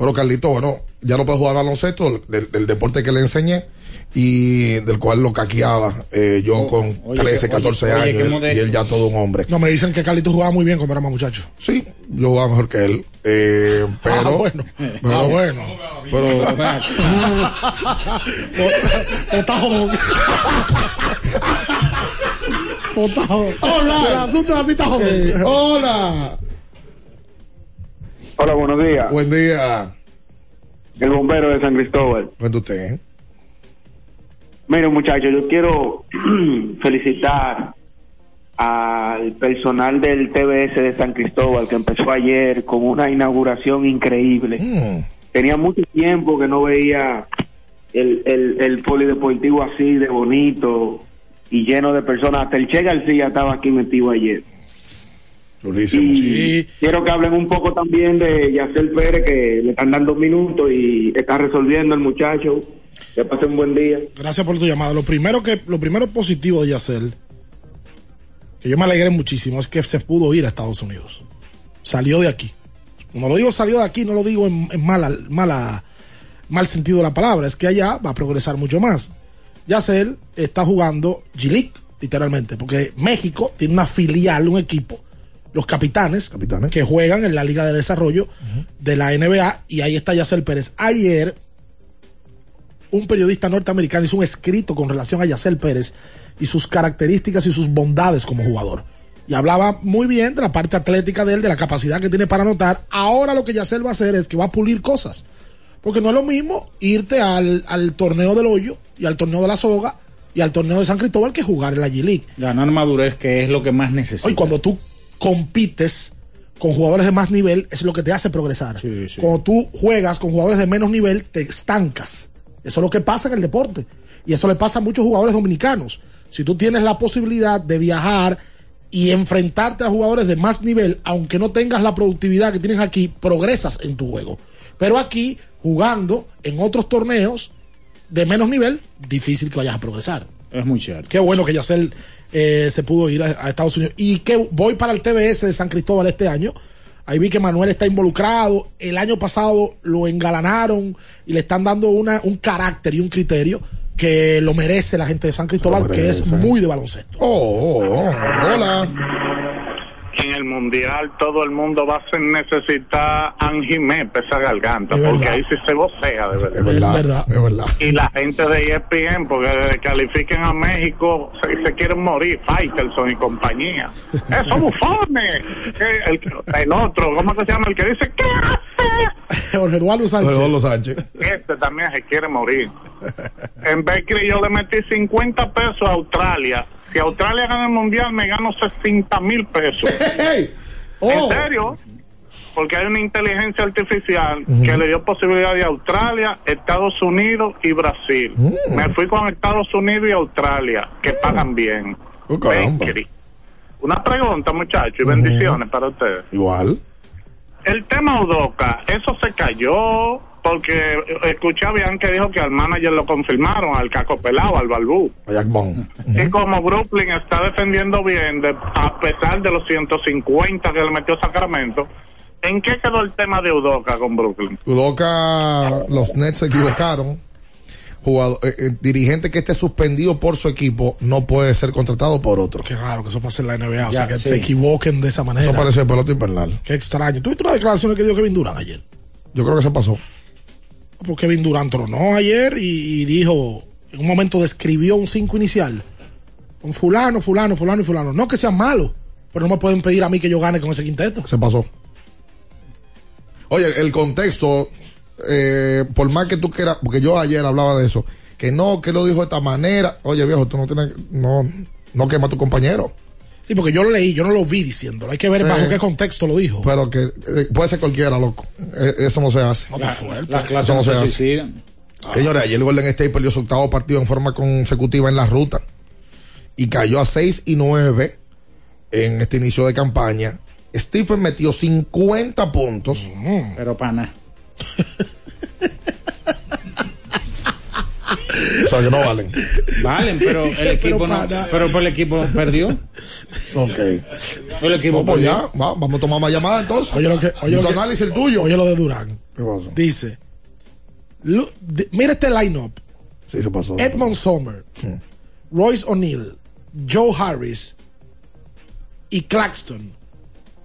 pero Carlito, bueno, ya no puede jugar baloncesto del, del deporte que le enseñé y del cual lo caqueaba eh, yo con oye, 13, que- 14 oye, oye, años y- él ya todo un hombre. No, me dicen que Carlitos jugaba muy bien cuando era más muchacho. Sí, yo jugaba mejor que él. Eh, pero, Ah, bueno. pero- Ah, bueno. Pero, Está jodón. Está jodón. Hola. El asunto es así está. Eh, hola. Hola, buenos días. Buen día. El bombero de San Cristóbal. Cuenta usted. Miren, muchachos, yo quiero felicitar al personal del TBS de San Cristóbal que empezó ayer con una inauguración increíble. Mm. Tenía mucho tiempo que no veía el, el, el polideportivo así de bonito y lleno de personas. Hasta el Che García estaba aquí metido ayer. Y quiero que hablen un poco también de Yacel Pérez, que le están dando minutos y está resolviendo el muchacho. Que pase un buen día. Gracias por tu llamada. Lo primero que, lo primero positivo de Yacel, que yo me alegré muchísimo, es que se pudo ir a Estados Unidos. Salió de aquí. Cuando lo digo salió de aquí, no lo digo en, en mala, mala, mal sentido de la palabra, es que allá va a progresar mucho más. Yacel está jugando G-League, literalmente, porque México tiene una filial, un equipo, los capitanes, que juegan en la Liga de Desarrollo de la NBA, y ahí está Yacel Pérez. Ayer, un periodista norteamericano hizo un escrito con relación a Yacel Pérez y sus características y sus bondades como jugador. Y hablaba muy bien de la parte atlética de él, de la capacidad que tiene para anotar. Ahora lo que Yacel va a hacer es que va a pulir cosas. Porque no es lo mismo irte al, al torneo del hoyo y al torneo de la soga y al torneo de San Cristóbal que jugar en la G-League. Ganar madurez, que es lo que más necesita. Hoy cuando tú compites con jugadores de más nivel, es lo que te hace progresar. Cuando tú juegas con jugadores de menos nivel, te estancas. Eso es lo que pasa en el deporte. Y eso le pasa a muchos jugadores dominicanos. Si tú tienes la posibilidad de viajar y enfrentarte a jugadores de más nivel, aunque no tengas la productividad que tienes aquí, progresas en tu juego. Pero aquí, jugando en otros torneos de menos nivel, difícil que vayas a progresar. Es muy cierto. Qué bueno que Yacel eh, se pudo ir a, a Estados Unidos. Y que voy para el TBS de San Cristóbal este año. Ahí vi que Manuel está involucrado. El año pasado lo engalanaron y le están dando una, un carácter y un criterio que lo merece la gente de San Cristóbal, que es muy de baloncesto. Oh, hola. En el mundial todo el mundo va a necesitar Anjimé, esa garganta, Es porque verdad. ahí sí se vocea de verdad. Es verdad. Es verdad. Y la gente de ESPN, porque califiquen a México se, se quieren morir, Faitelson y compañía. ¡Esos bufones! El, el otro, ¿cómo que se llama? El que dice, ¿qué hace? Jorge Eduardo Sánchez. Jorge Eduardo Sánchez. Este también se quiere morir. En Bakery yo le metí 50 pesos a Australia. Si Australia gana el mundial, me gano 60 mil pesos. Oh. ¿En serio? Porque hay una inteligencia artificial que le dio posibilidad de Australia, Estados Unidos y Brasil. Mm. Me fui con Estados Unidos y Australia, que pagan bien. Oh. Una pregunta, muchachos, y bendiciones para ustedes. Igual. El tema Udoca, eso se cayó porque escuché a Bian que dijo que al manager lo confirmaron, al Caco Pelado, al Balbú. Jack Bond. Y como Brooklyn está defendiendo bien, de- a pesar de los 150 que le metió Sacramento, ¿En qué quedó el tema de Udoca con Brooklyn? Udoca, los Nets se equivocaron. Jugador, eh, eh, dirigente que esté suspendido por su equipo no puede ser contratado por otro. Qué raro que eso pase en la NBA, o sea, que sí. se equivoquen de esa manera. Eso parece pelota invernal. Qué extraño. ¿Tú viste una declaración que dio Kevin Durant ayer? Yo creo que se pasó. Porque Kevin Durant tronó ayer y, dijo, en un momento describió un 5 inicial. Con fulano, fulano, fulano y fulano. No que sean malos, pero no me pueden pedir a mí que yo gane con ese quinteto. Se pasó. Oye, el contexto, eh, por más que tú quieras, porque yo ayer hablaba de eso, que no, que lo dijo de esta manera. Oye, viejo, tú no tienes, no, no quema a tu compañero. Sí, porque yo lo leí, yo no lo vi diciéndolo. Hay que ver Sí. bajo qué contexto lo dijo. Pero que eh, puede ser cualquiera, loco. Eh, eso no se hace. No, está fuerte. Las clases Eso no no se se. Señores, ayer el Golden State perdió su octavo partido en forma consecutiva en la ruta y cayó a 6 y 9 en este inicio de campaña. Stephen metió 50 puntos. Pero pana. O sea, que no valen. Valen, pero el equipo no. pana. Pero el equipo perdió. Ok. El equipo No, pues perdió. ya, va, vamos a tomar más llamadas entonces. Oye lo que, oye tu análisis el tuyo. Oye lo de Durán. ¿Qué pasó? Dice, lu- mira este lineup. Sí, se pasó. Edmond Sommer, Royce O'Neal, Joe Harris y Claxton.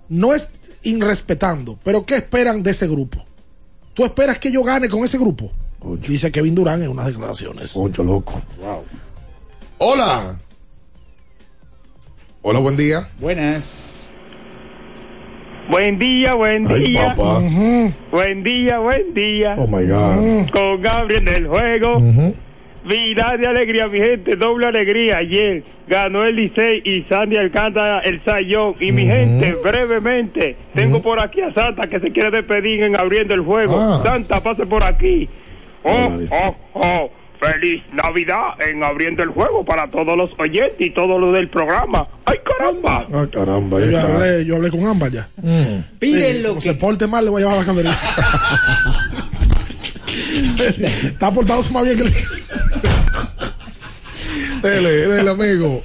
No es irrespetando, pero ¿qué esperan de ese grupo? ¿Tú esperas que yo gane con ese grupo? Dice Kevin Durán en unas declaraciones. Ocho, loco. Hola. Hola, buen día. Buenas. Buen día, buen Ay, día. papá. Buen día, buen día. Oh my God. Con Gabriel en el juego. Vida de alegría, mi gente, doble alegría. Ayer ganó el Licey y Sandy Alcántara el Sayón. Y mi gente, brevemente, tengo por aquí a Santa que se quiere despedir en abriendo el juego. Ah. Santa, pase por aquí. Oh, oh, oh. Feliz Navidad en abriendo el juego para todos los oyentes y todos los del programa. ¡Ay, caramba! Ah, caramba, Yo hablé, yo hablé con Ámbar ya. Pide Sí, lo como que- se porte mal, le voy a llevar a la candelilla. Está portándose más bien que el... Dele, dele, amigo.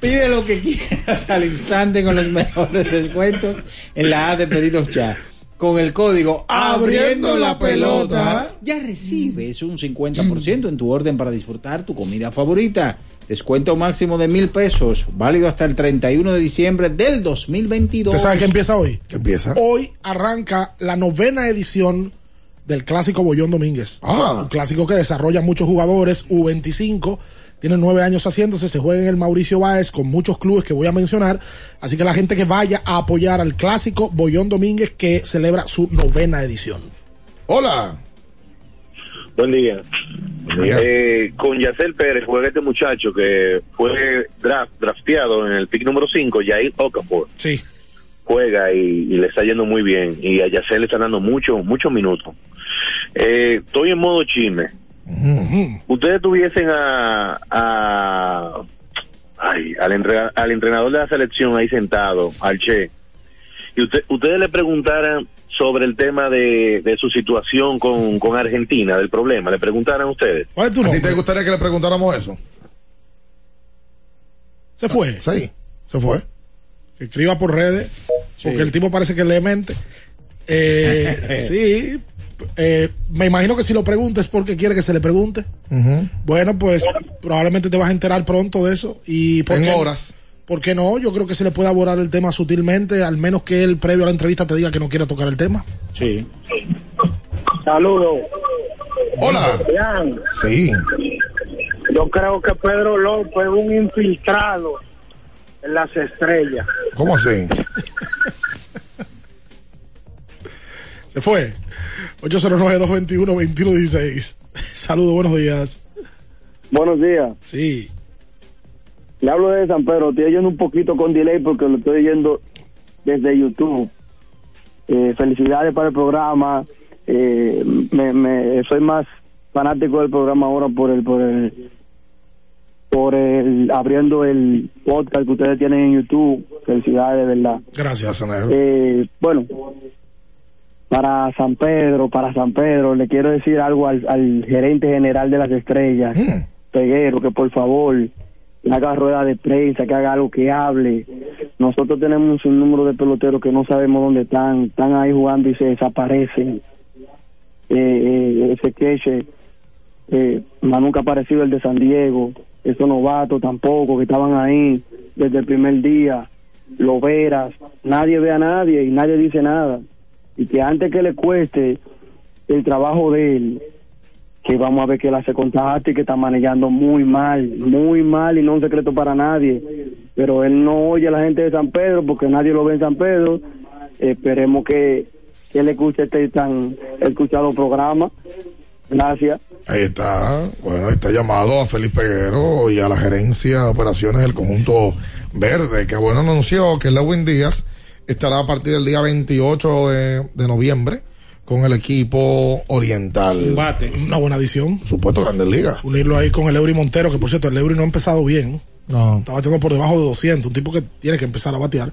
Pide lo que quieras al instante con los mejores descuentos en la app de pedidos ya. Con el código Abriendo la pelota. ya recibes un 50% en tu orden para disfrutar tu comida favorita. Descuento máximo de mil pesos, válido hasta el 31 de diciembre del 2022. ¿Usted sabe qué empieza hoy? ¿Qué empieza? Hoy arranca la novena edición del clásico Bollón Domínguez. Ah. Un clásico que desarrolla muchos jugadores, U25. Tiene nueve años haciéndose, se juega en el Mauricio Báez con muchos clubes que voy a mencionar. Así que la gente que vaya a apoyar al clásico Bollón Domínguez que celebra su novena edición. Hola. Buen día. día. Eh, con Yacel Pérez juega este muchacho que fue draft, drafteado en el pick número 5, Yair Okafor. Sí. Juega y, y le está yendo muy bien. Y a Yacel le están dando muchos muchos minutos. Eh, estoy en modo chisme. Ustedes tuviesen a, a ay, al, entre- al entrenador de la selección ahí sentado, al Che, y usted, ustedes le preguntaran sobre el tema de, de su situación con, con Argentina, del problema, le preguntaran a ustedes. ¿Cuál es tu ¿A ti nombre? te gustaría que le preguntáramos eso? Se fue. Sí, se fue. Que escriba por redes, porque el tipo parece que lee mente. Eh, sí. Eh, me imagino que si lo preguntes porque quiere que se le pregunte. Bueno, pues probablemente te vas a enterar pronto de eso. Y ¿por En qué- horas. ¿Por qué no? Yo creo que se le puede abordar el tema sutilmente, al menos que él previo a la entrevista te diga que no quiere tocar el tema. Sí. Saludos. Hola. Bien. Sí. Yo creo que Pedro López es un infiltrado en las estrellas. ¿Cómo así? Se fue. 809-221-2116. Saludos, buenos días. Buenos días. Sí. Le hablo de San Pedro. Estoy oyendo un poquito con delay porque lo estoy oyendo desde YouTube. Eh, felicidades para el programa. Eh, me, me- soy más fanático del programa ahora por el por el por el abriendo el podcast que ustedes tienen en YouTube. Felicidades, de verdad. Gracias, Eh, bueno, para San Pedro, para San Pedro, le quiero decir algo al, al gerente general de las estrellas, Peguero, que por favor haga rueda de prensa, que haga algo que hable, nosotros tenemos un número de peloteros que no sabemos dónde están, están ahí jugando y se desaparecen. Eh, eh, ese queche, eh, más nunca ha aparecido el de San Diego, esos novatos tampoco, que estaban ahí desde el primer día, lo veras, nadie ve a nadie y nadie dice nada. Y que antes que le cueste el trabajo de él, que vamos a ver que él hace contacto y que está manejando muy mal, muy mal y no un secreto para nadie. Pero él no oye a la gente de San Pedro porque nadie lo ve en San Pedro. Esperemos que, que él escuche este tan escuchado programa. Gracias. Ahí está. Bueno, está llamado a Felipe Peguero y a la gerencia de operaciones del conjunto verde, que bueno anunció que Lewin Díaz estará a partir del día 28 de, de noviembre con el equipo oriental. Una buena adición. Supuesto Grandes Ligas. Unirlo ahí con el Eury Montero, que por cierto, el Eury no ha empezado bien. No. Está bateando por debajo de 200, un tipo que tiene que empezar a batear.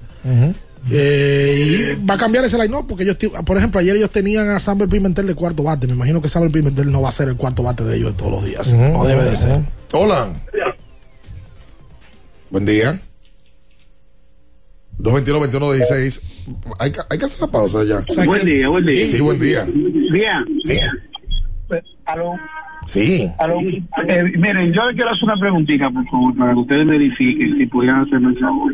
Eh, y va a cambiar ese line porque ellos, por ejemplo, ayer ellos tenían a Samuel Pimentel de cuarto bate. Me imagino que Samuel Pimentel no va a ser el cuarto bate de ellos todos los días. No debe de ser. Hola. Buen día. 221-21-16. Hay, que- hay que hacer la pausa ya. Buen día, buen día. Sí, buen día. Bien. Sí. Aló. Sí. Aló. Eh, miren, yo quiero hacer una preguntita, por favor, para que ustedes verifiquen si pudieran hacerme el favor.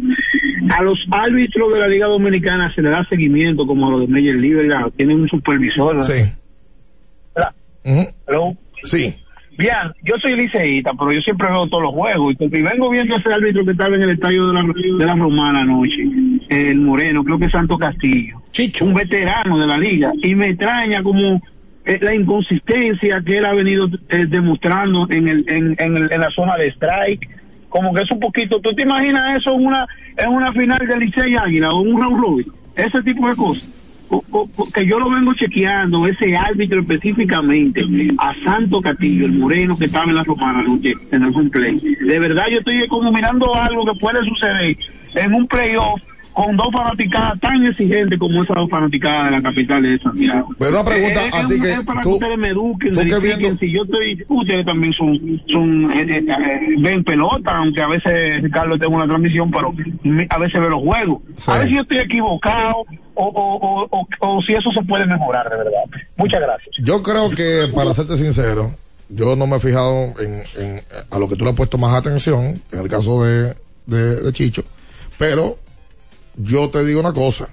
A los árbitros de la Liga Dominicana se le da seguimiento como a los de Major League, ¿verdad? Tienen un supervisor, ¿verdad? Sí. Aló. Sí. Bien, yo soy liceísta, pero yo siempre veo todos los juegos. Y vengo viendo ese árbitro que estaba en el estadio de la, de la Romana anoche, el Moreno, creo que es Santo Castillo. Un veterano de la liga. Y me extraña como eh, la inconsistencia que él ha venido eh, demostrando en, el, en, en, el- en la zona de strike. Como que es un poquito. ¿Tú te imaginas eso en una, en una final de Licey Águila o un Raúl Rubio? Ese tipo de cosas que yo lo vengo chequeando, ese árbitro específicamente, a Santo Castillo, el moreno que estaba en la romana anoche, en algún play. De verdad yo estoy como mirando algo que puede suceder en un playoff con dos fanaticadas tan exigentes como esas dos fanaticadas de la capital de Santiago. Pero una pregunta Eh, a es ti que es para tú- que ustedes me eduquen, tú que verifiquen viendo- si yo estoy, ustedes también son, son eh, eh, eh, ven pelota, aunque a veces Carlos tenga una transmisión, pero a veces ve los juegos. A ver si yo estoy equivocado o, o, o, o, o si eso se puede mejorar de verdad. Muchas gracias. Yo creo que, para serte sincero, yo no me he fijado en, en- a lo que tú le has puesto más atención, en el caso de, de, de Chicho, pero yo te digo una cosa.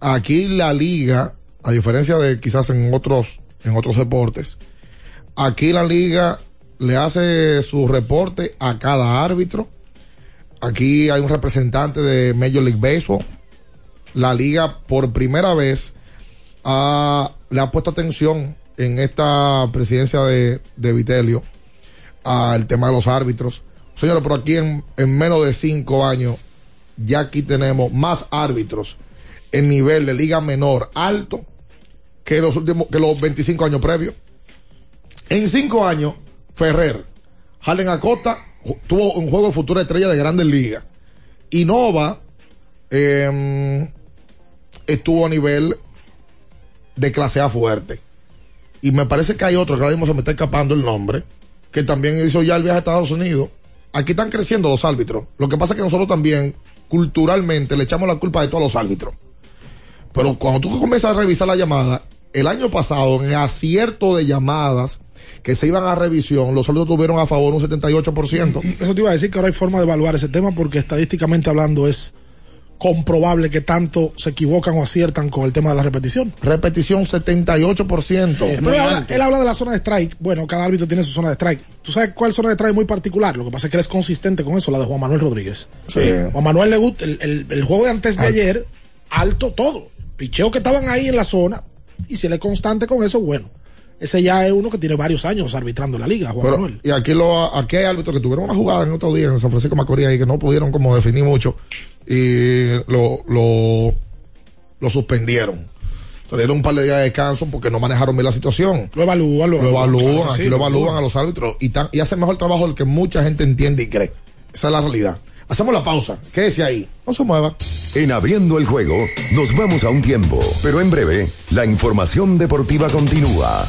Aquí la liga, a diferencia de quizás en otros, en otros deportes, aquí la liga le hace su reporte a cada árbitro. Aquí hay un representante de Major League Baseball. La liga por primera vez ha- le ha puesto atención en esta presidencia de, de Vitelio al tema de los árbitros. Señores, pero aquí en, en menos de cinco años ya aquí tenemos más árbitros en nivel de liga menor alto que los últimos, que los 25 años previos. En cinco años, Ferrer, Harlen Acosta tuvo un juego de futura estrella de grandes ligas. Innova eh, estuvo a nivel de clase A fuerte. Y me parece que hay otro, que ahora mismo se me está escapando el nombre, que también hizo ya el viaje a Estados Unidos. Aquí están creciendo los árbitros. Lo que pasa es que nosotros también, culturalmente, le echamos la culpa de todos los árbitros. Pero cuando tú comienzas a revisar la llamada, el año pasado, en el acierto de llamadas que se iban a revisión, los árbitros tuvieron a favor un 78%. Eso te iba a decir que ahora hay forma de evaluar ese tema porque estadísticamente hablando es comprobable que tanto se equivocan o aciertan con el tema de la repetición. Repetición 78%. Pero él habla, él habla de la zona de strike. Bueno, cada árbitro tiene su zona de strike. ¿Tú sabes cuál zona de strike muy particular? Lo que pasa es que él es consistente con eso, la de Juan Manuel Rodríguez. Sí. Juan Manuel le gusta el, el- el juego de antes de ayer, alto todo. Picheo que estaban ahí en la zona y si él es constante con eso, bueno. Ese ya es uno que tiene varios años arbitrando la liga, Juan Pero, Manuel. y aquí lo aquí hay árbitros que tuvieron una jugada en otro día en San Francisco de Macorís y que no pudieron como definir mucho y lo, lo, lo suspendieron. Se dieron un par de días de descanso porque no manejaron bien la situación. Lo evalúan, lo, Lo evalúan, claro aquí sí, lo evalúan a los árbitros y, tan- y hacen mejor trabajo del que mucha gente entiende y cree. Esa es la realidad. Hacemos la pausa. Quédese ahí. No se mueva. En abriendo el juego, nos vamos a un tiempo, pero en breve, la información deportiva continúa.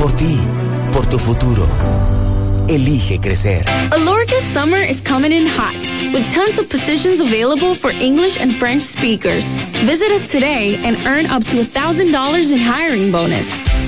Por ti, por tu futuro. Elige crecer. Alorca's summer is coming in hot, with tons of positions available for English and French speakers. Visit us today and earn up to $1,000 in hiring bonus.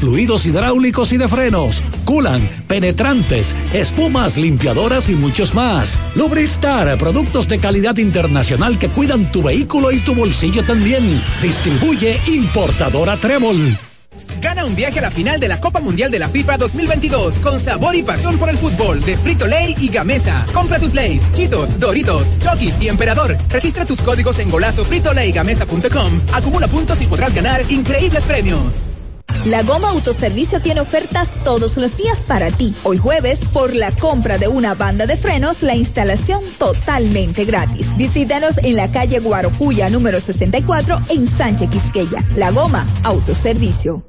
fluidos hidráulicos y de frenos, culan, penetrantes, espumas, limpiadoras y muchos más. Lubristar, productos de calidad internacional que cuidan tu vehículo y tu bolsillo también. Distribuye importadora Trébol. Gana un viaje a la final de la Copa Mundial de la FIFA 2022 con sabor y pasión por el fútbol de Frito Lay y Gamesa. Compra tus Lays, Chitos, Doritos, Chokis y Emperador. Registra tus códigos en golazo fritolaygamesa.com. Acumula puntos y podrás ganar increíbles premios. La Goma Autoservicio tiene ofertas todos los días para ti. Hoy jueves, por la compra de una banda de frenos, la instalación totalmente gratis. Visítanos en la calle Guarocuya número 64 en Sánchez Quisqueya. La Goma Autoservicio.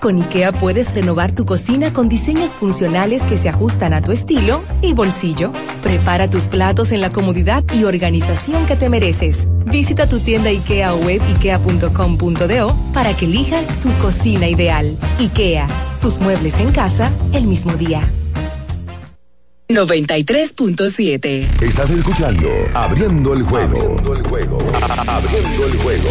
Con IKEA puedes renovar tu cocina con diseños funcionales que se ajustan a tu estilo y bolsillo. Prepara tus platos en la comodidad y organización que te mereces. Visita tu tienda IKEA o web ikea.com.do para que elijas tu cocina ideal. IKEA, tus muebles en casa el mismo día. 93.7 Estás escuchando Abriendo el juego. Abriendo el juego. Abriendo el juego.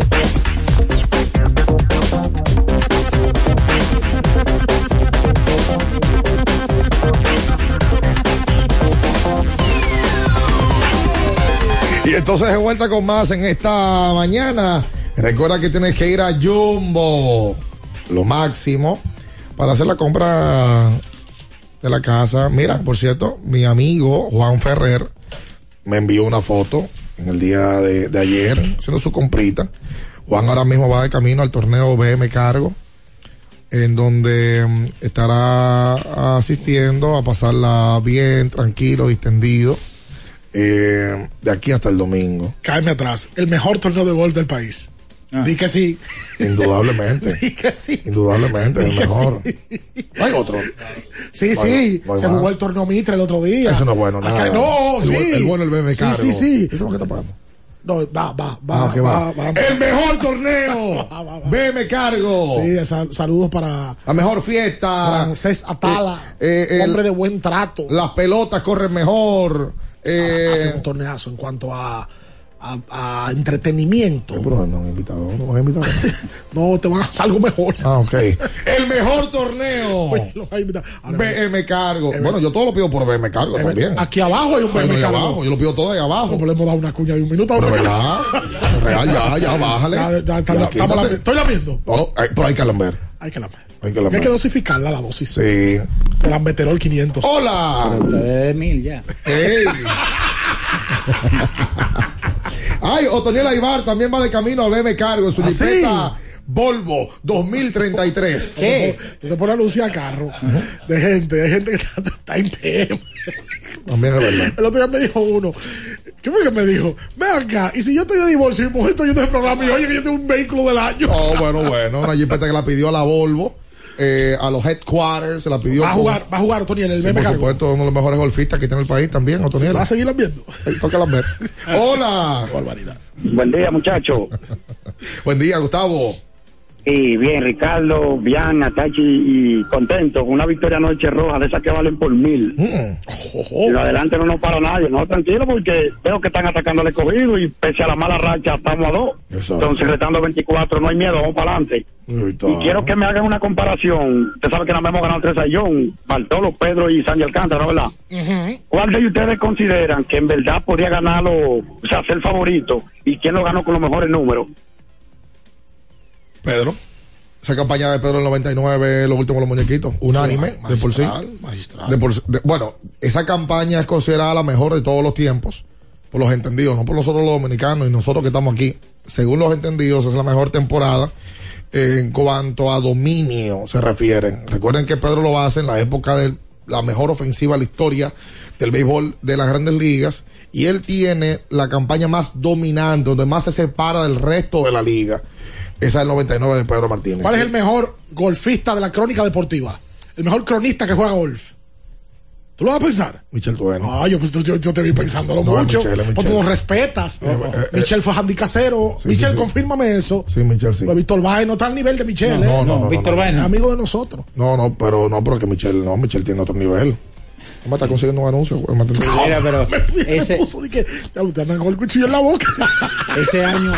Entonces de vuelta con más en esta mañana. Recuerda que tienes que ir a Jumbo, lo máximo, para hacer la compra de la casa. Mira, por cierto, mi amigo Juan Ferrer me envió una foto en el día de, ayer, haciendo su comprita. Juan ahora mismo va de camino al torneo BM Cargo, en donde mm, estará asistiendo a pasarla bien, tranquilo, distendido, eh, de aquí hasta el domingo. Cáeme atrás. El mejor torneo de golf del país. Di que sí. Indudablemente. Di que sí. Indudablemente, Di el mejor. sí. Hay otro. Sí, No hay- sí. no Se más. jugó el torneo Mitra el otro día. Eso no es bueno, nada. No, El sí. el bueno, el BM Sí, Cargo. Sí, sí. Eso es lo que está pagando. No, va, va, va. Ah, va. va, El mejor torneo. BM Cargo. Sí, sal- saludos para La mejor fiesta. Francés Atala. Eh, eh, hombre el- de buen trato. Las pelotas corren mejor. Eh, Hace un torneazo en cuanto a, a, a entretenimiento. Pero no han invitado, no invitado. No, te van a hacer algo mejor. Ah, ok. El mejor torneo. Oye. Ahora, BM Cargo. Bueno, yo todo lo pido por BM Cargo BM también. Aquí abajo hay un BM Cargo. abajo, yo lo pido todo ahí abajo. No podemos dar una cuña de un minuto. Pero verdad, real, ya, ya, bájale. Ya, ya, está- Ya, estamos estoy lamiendo. No, hay- pero hay que lamber. Hay que la Hay que Hay lamber. que dosificarla la dosis. Sí. El ambeterol 500. Hola. Ustedes mil ya. Ey. Ay, Otoniel Aibar también va de camino a BM Cargo en su ¿Ah, jipeta Volvo 2033. ¿Qué? Tú te pones a anunciar carro de gente, de gente que está, está en TM. También es verdad. El otro día me dijo uno, ¿qué fue que me dijo? Ven acá, y si yo estoy de divorcio y mi mujer está oyendo el programa y oye que yo tengo un vehículo del año. Oh, bueno, bueno, una jipeta que la pidió a la Volvo, eh, a los headquarters, se la pidió. Va a con- jugar, va a jugar Otoniel, el Sí, por Cargo. supuesto, uno de los mejores golfistas que tiene el país también, Otoniel. ¿Va a seguirla viendo? Toca las ver. Hola. barbaridad. Buen día, muchachos. Buen día, Gustavo. Y bien, Ricardo, bien, Natachi y contento con una victoria noche roja de esas que valen por mil. Mm. Y de adelante no nos para nadie, no tranquilo porque veo que están atacando al escogido y pese a la mala racha estamos a dos. Exacto. Entonces, retando 24, no hay miedo, vamos para adelante. Y quiero que me hagan una comparación. Usted sabe que nada más hemos ganado tres a John, Bartolo, Pedro y Sandy Alcántara, ¿no verdad? ¿Cuál de ustedes consideran que en verdad podría ganarlo, o sea, ser favorito? ¿Y quién lo ganó con los mejores números? Pedro. Esa campaña de Pedro en el 99, los últimos los muñequitos, unánime, de por sí. De por. De- bueno, esa campaña es considerada la mejor de todos los tiempos, por los entendidos, no por nosotros los dominicanos y nosotros que estamos aquí. Según los entendidos, es la mejor temporada en cuanto a dominio se refiere. Recuerden que Pedro lo hace en la época de la mejor ofensiva de la historia del béisbol de las grandes ligas y él tiene la campaña más dominante, donde más se separa del resto de la liga. Esa es el 99 de Pedro Martínez. ¿Cuál es el mejor golfista de la crónica deportiva? El mejor cronista que juega golf. ¿Tú lo vas a pensar? Michel Dueno. Ah, yo, pues, yo, yo te vi pensándolo No, mucho. Michel, es Michel. Pues tú lo respetas. eh, eh, Michel fue handicasero. Sí, Michel, sí, sí. confírmame eso. Sí, Michel, sí. Pues Víctor Baez no está al nivel de Michel. No, ¿eh? no, no, no, Víctor no, no. Baez no. Amigo de nosotros. No, no, pero no, porque Michel, no, Michel tiene otro nivel. ¿Cómo está consiguiendo un anuncio? güey? Mate- Mira, pero Me ese, puso de que ya usted anda con el cuchillo en la boca. ese año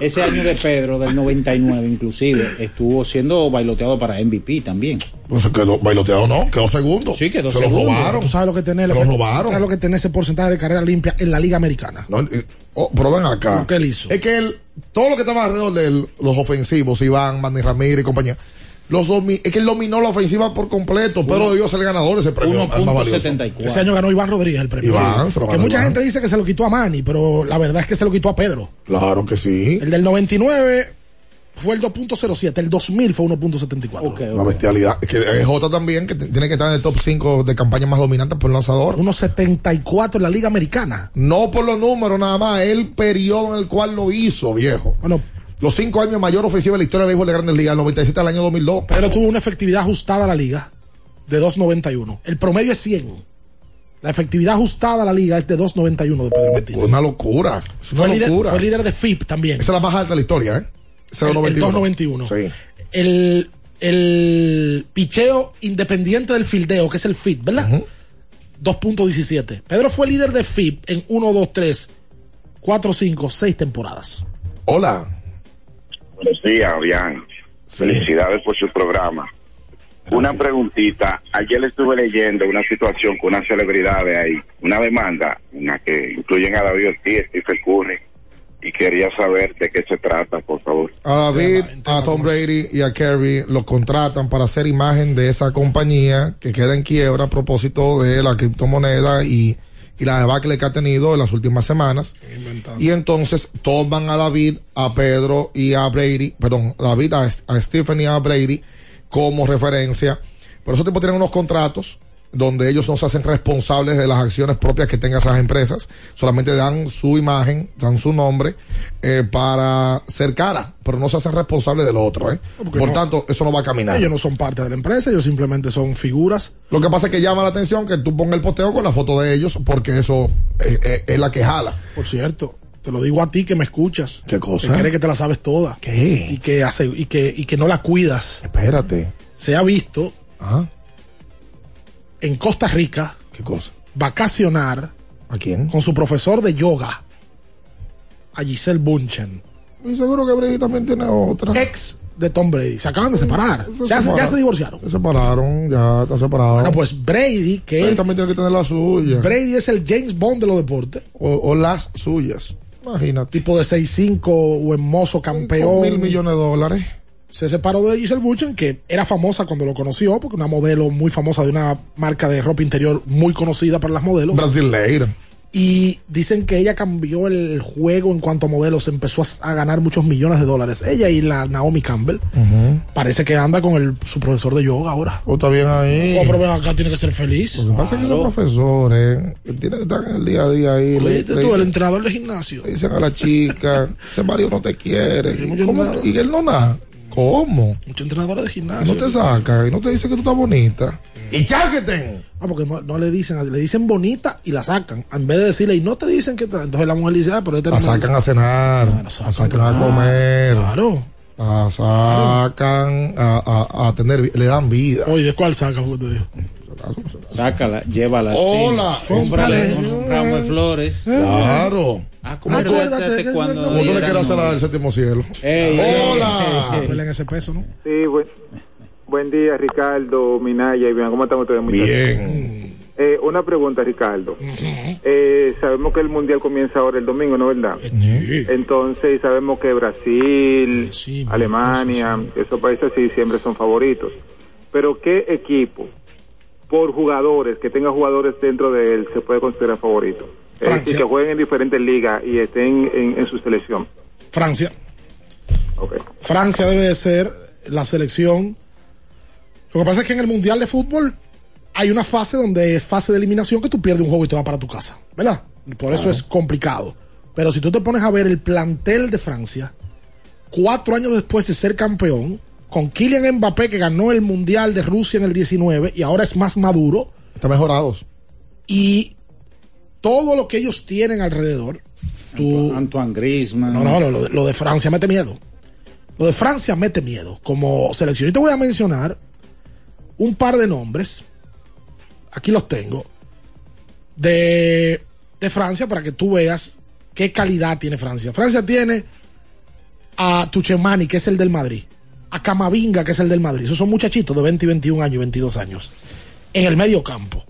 ese año de Pedro del 99 inclusive estuvo siendo bailoteado para MVP también. Pues se quedó bailoteado, ¿no? Quedó segundo. Sí, quedó se segundo. lo robaron. Tú sabes lo que tiene, Se lo robaron. sabes lo que tiene ese porcentaje de carrera limpia en la Liga Americana. No, eh, oh, pero ven acá. Lo que él hizo. Es que él, todo lo que estaba alrededor de él, los ofensivos, Iván, Manny Ramírez y compañía, los domi- es que él dominó la ofensiva por completo, pero debió ser ganador de ese premio. al más valioso. 1.74. Ese año ganó Iván Rodríguez el premio. Iván, se lo que mucha Iván. gente dice que se lo quitó a Manny, pero la verdad es que se lo quitó a Pedro. Claro que sí. El del 99 fue el 2.07, el 2000 fue 1.74. Una bestialidad. Es que es J también, que tiene que estar en el top 5 de campañas más dominantes por lanzador. 1.74 en la Liga Americana. No por los números nada más, el periodo en el cual lo hizo, viejo. Bueno, Los cinco años mayor ofensiva de la historia del béisbol de grandes ligas, el 97 al año 2002. Pedro tuvo una efectividad ajustada a la liga de 2.91. El promedio es 100. La efectividad ajustada a la liga es de 2.91 de Pedro Martínez. Una locura. Es una Fue líder, locura. fue líder de FIP también. Esa es la más alta de la historia, ¿eh? Es El- el 291. 291. Sí. El, el picheo independiente del fildeo, que es el FIP, ¿verdad? 2.17. Pedro fue líder de FIP en 1, 2, 3, 4, 5, 6 temporadas. Hola. Buenos días, Orián. Felicidades por su programa. Una preguntita. Ayer estuve leyendo una situación con una celebridad de ahí, una demanda en la que incluyen a David Ortiz, Stephen Curry, y quería saber de qué se trata, por favor. A David, a Tom Brady y a Kerry los contratan para hacer imagen de esa compañía que queda en quiebra a propósito de la criptomoneda y, y la debacle que ha tenido en las últimas semanas. Y entonces toman a David, a Pedro y a Brady, perdón, David, a, a Stephen y a Brady como referencia. Pero esos tipos tienen unos contratos donde ellos no se hacen responsables de las acciones propias que tengan esas empresas, solamente dan su imagen, dan su nombre eh, para ser cara, pero no se hacen responsables de lo otro. ¿eh? Por no. tanto, eso no va a caminar. Ellos no son parte de la empresa, ellos simplemente son figuras. Lo que pasa es que llama la atención que tú pongas el posteo con la foto de ellos, porque eso eh, eh, es la que jala. Por cierto, te lo digo a ti que me escuchas. ¿Qué cosa? Que crees que te la sabes toda. ¿Qué? Y que, hace, y que, y que no la cuidas. Espérate. Se ha visto Ajá. En Costa Rica ¿Qué cosa? vacacionar ¿A quién? con su profesor de yoga, a Giselle Bunchen, Y seguro que Brady también tiene otra. ex de Tom Brady. Se acaban de separar. Se Ya, se- ya separaron. se divorciaron. Se separaron, ya está separado. Bueno, pues Brady, que él, también tiene que tener la suya. Brady es el James Bond de los deportes. O, o las suyas. Imagínate. Tipo de 6'5 o hermoso Con campeón. mil millones de dólares. Se separó de Giselle Bunchen, que era famosa cuando lo conoció, porque una modelo muy famosa de una marca de ropa interior muy conocida para las modelos. Brasileira. Y dicen que ella cambió el juego en cuanto a modelos, empezó a, a ganar muchos millones de dólares. Ella y la Naomi Campbell. Parece que anda con el, su profesor de yoga ahora. O está bien ahí. Oh, pero acá tiene que ser feliz. Lo que pasa es que los profesores que tienen que estar en el día a día ahí. le- Oíste le tú, el entrenador de gimnasio. le dicen a la chica, ese Mario no te quiere. entrenador. Y él no nada. ¿Cómo? Muchos entrenadores de Y gimnasio. no te saca y no te dice que tú estás bonita. Y cháqueten. Ah, porque no, no le dicen, así, le dicen bonita y la sacan. En vez de decirle, y no te dicen que Entonces la mujer dice, ah, pero este La sacan a cenar, la sacan a comer. Claro. La sacan a, a, a tener, le dan vida. Oye, ¿de cuál saca? Porque te digo? Sácala, llévala. Hola. sí. Cómprale un ramo de flores. Claro. Acuérdate, Acuérdate que cuando. Como tú le quieras hacer la del séptimo cielo. Ey, Hola. Ese peso, ¿no? Sí, buen, buen día, Ricardo, Minaya y bien, ¿cómo están ustedes? muchachos? Bien. Eh, una pregunta, Ricardo. Eh, sabemos que el Mundial comienza ahora el domingo, ¿no es verdad? Entonces sabemos que Brasil, Alemania, esos países sí siempre son favoritos. Pero ¿qué equipo, por jugadores, que tenga jugadores dentro de él, se puede considerar favorito? Es decir, que jueguen en diferentes ligas y estén en, en su selección. Francia. Francia debe de ser la selección. Lo que pasa es que en el Mundial de Fútbol hay una fase donde es fase de eliminación que tú pierdes un juego y te vas para tu casa, ¿verdad? Por eso es complicado. Pero si tú te pones a ver el plantel de Francia, cuatro años después de ser campeón, con Kylian Mbappé que ganó el Mundial de Rusia en el 19 y ahora es más maduro, Están mejorados. y todo lo que ellos tienen alrededor, tú, Antoine Griezmann. no, no, lo, lo de- lo de Francia mete miedo. Lo de Francia mete miedo como selección. Y te voy a mencionar un par de nombres. Aquí los tengo. De, de Francia para que tú veas qué calidad tiene Francia. Francia tiene a Tuchemani, que es el del Madrid. A Camavinga, que es el del Madrid. Esos son muchachitos de 20 y 21 años, 22 años. En el medio campo.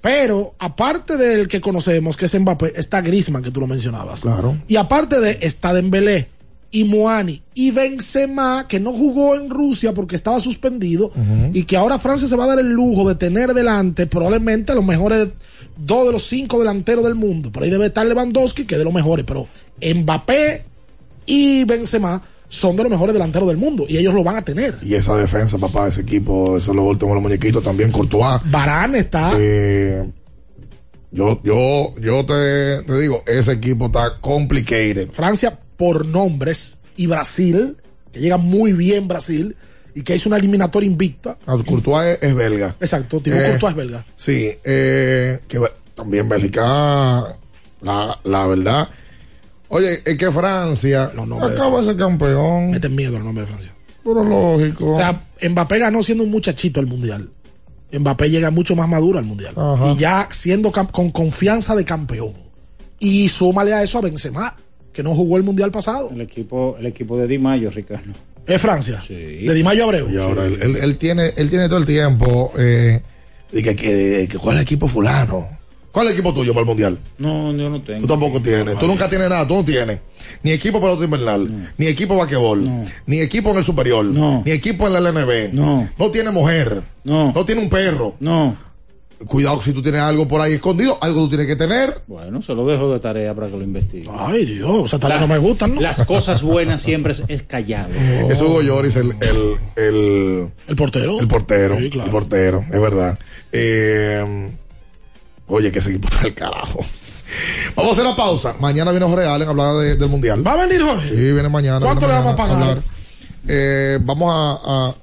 Pero aparte del que conocemos, que es Mbappé, está Griezmann, que tú lo mencionabas. Claro. Y aparte de está Dembélé y Moani y Benzema, que no jugó en Rusia porque estaba suspendido y que ahora Francia se va a dar el lujo de tener delante probablemente a los mejores dos de los cinco delanteros del mundo. Por ahí debe estar Lewandowski, que es de los mejores, pero Mbappé y Benzema son de los mejores delanteros del mundo y ellos lo van a tener. Y esa defensa, papá, ese equipo, eso lo últimos los muñequitos también, Courtois. Varane está. Eh, yo, yo, yo te, te digo, ese equipo está complicated. Francia por nombres y Brasil, que llega muy bien Brasil y que hizo una eliminatoria invicta. Ah, Courtois es, es belga. Exacto, Thibaut Eh, Courtois es belga. Sí, eh, que también Bélgica, la, la verdad. Oye, es que Francia acaba de ser campeón. Meten miedo al nombre de Francia. Pero lógico. O sea, Mbappé ganó siendo un muchachito al mundial. Mbappé llega mucho más maduro al mundial. Ajá. Y ya siendo con confianza de campeón. Y súmale a eso a Benzema, que no jugó el mundial pasado. El equipo, el equipo de Di Mayo, Ricardo. Es Francia. De Di Mayo Abreu. Y ahora él, él- él tiene, él tiene todo el tiempo. Eh, y que, que, que ¿Cuál es el equipo fulano? ¿Cuál es el equipo tuyo para el mundial? No, yo no tengo. Tú tampoco tienes. Tú nunca tienes nada. Tú no tienes. Ni equipo pelota invernal. Ni equipo basquetbol. Ni equipo en el superior. Ni equipo en la LNB. No. No tiene mujer. No. No tiene un perro. No. Cuidado si tú tienes algo por ahí escondido. Algo tú tienes que tener. Bueno, se lo dejo de tarea para que lo investigue. Ay, Dios, o sea, tal vez no me gustan, ¿no? Las cosas buenas siempre es, es callado. Es Hugo Lloris el, el, el, el portero. El portero. Sí, claro. El portero, es verdad. Eh, oye, que ese equipo está del carajo. Vamos a hacer la pausa. Mañana viene Jorge Allen a hablar de- del mundial. ¿Va a venir Jorge? Sí, viene mañana. ¿Cuánto viene le vamos a pagar? hablar. Eh, vamos a, a-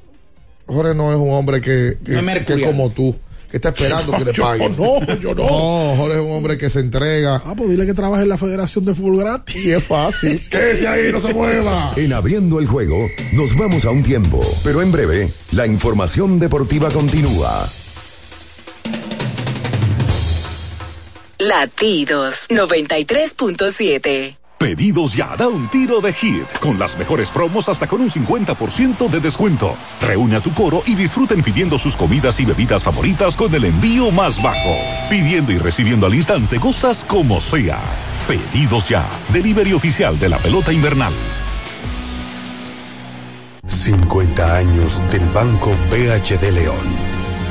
Jorge no es un hombre que, que, No es que como tú, que está esperando que le Yo paguen. no, yo no. No, Jorge es un hombre que se entrega. Ah, pues dile que trabaje en la Federación de Fútbol gratis. Y es fácil. Quédese ahí, no se mueva. En abriendo el juego, nos vamos a un tiempo, pero en breve, la información deportiva continúa. Latidos 93.7. Pedidos ya, da un tiro de hit, con las mejores promos hasta con un 50% de descuento. Reúne a tu coro y disfruten pidiendo sus comidas y bebidas favoritas con el envío más bajo. Pidiendo y recibiendo al instante cosas como sea. Pedidos ya, delivery oficial de la pelota invernal. 50 años del Banco BHD León.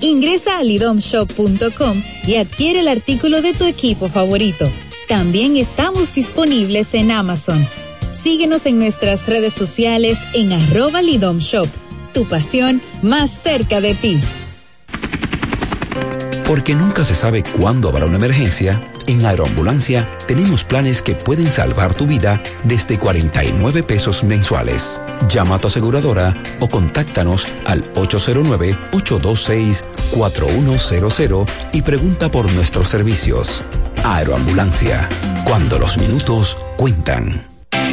Ingresa a lidomshop.com y adquiere el artículo de tu equipo favorito. También estamos disponibles en Amazon. Síguenos en nuestras redes sociales en arroba lidomshop. Tu pasión más cerca de ti. Porque nunca se sabe cuándo habrá una emergencia, en Aeroambulancia tenemos planes que pueden salvar tu vida desde 49 pesos mensuales. Llama a tu aseguradora o contáctanos al 809-826-4100 y pregunta por nuestros servicios. Aeroambulancia, cuando los minutos cuentan.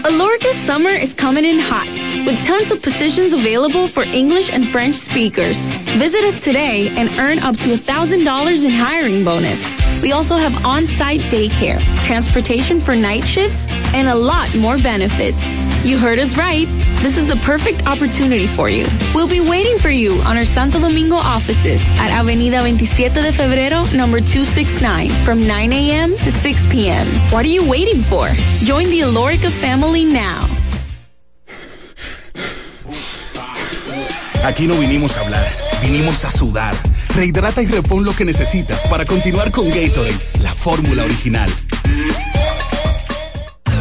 Alorca's summer is coming in hot, with tons of positions available for English and French speakers. Visit us today and earn up to $1,000 in hiring bonus. We also have on-site daycare, transportation for night shifts, and a lot more benefits. You heard us right. This is the perfect opportunity for you. We'll be waiting for you on our Santo Domingo offices at Avenida 27 de Febrero, number 269, from 9 a.m. to 6 p.m. What are you waiting for? Join the Alorica family now. Aquí no vinimos a hablar, vinimos a sudar. Rehidrata y repon lo que necesitas para continuar con Gatorade, la fórmula original.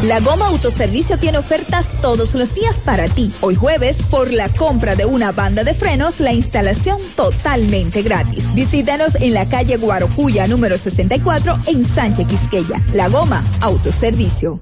La Goma Autoservicio tiene ofertas todos los días para ti. Hoy jueves, por la compra de una banda de frenos, la instalación totalmente gratis. Visítanos en la calle Guarocuya número 64 en Sánchez Quisqueya. La Goma Autoservicio.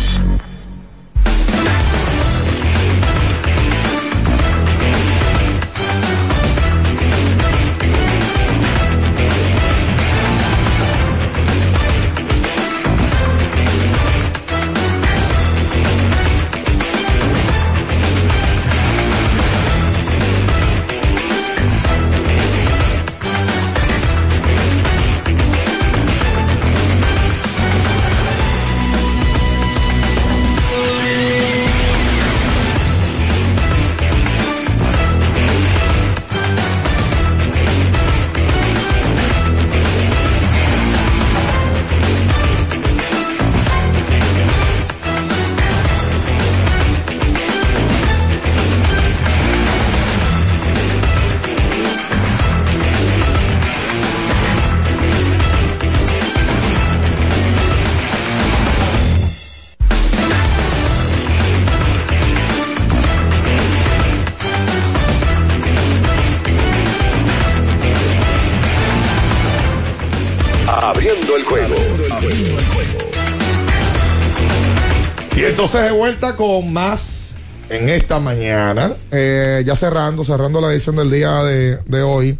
Más en esta mañana. Eh, ya cerrando, cerrando la edición del día de, de hoy.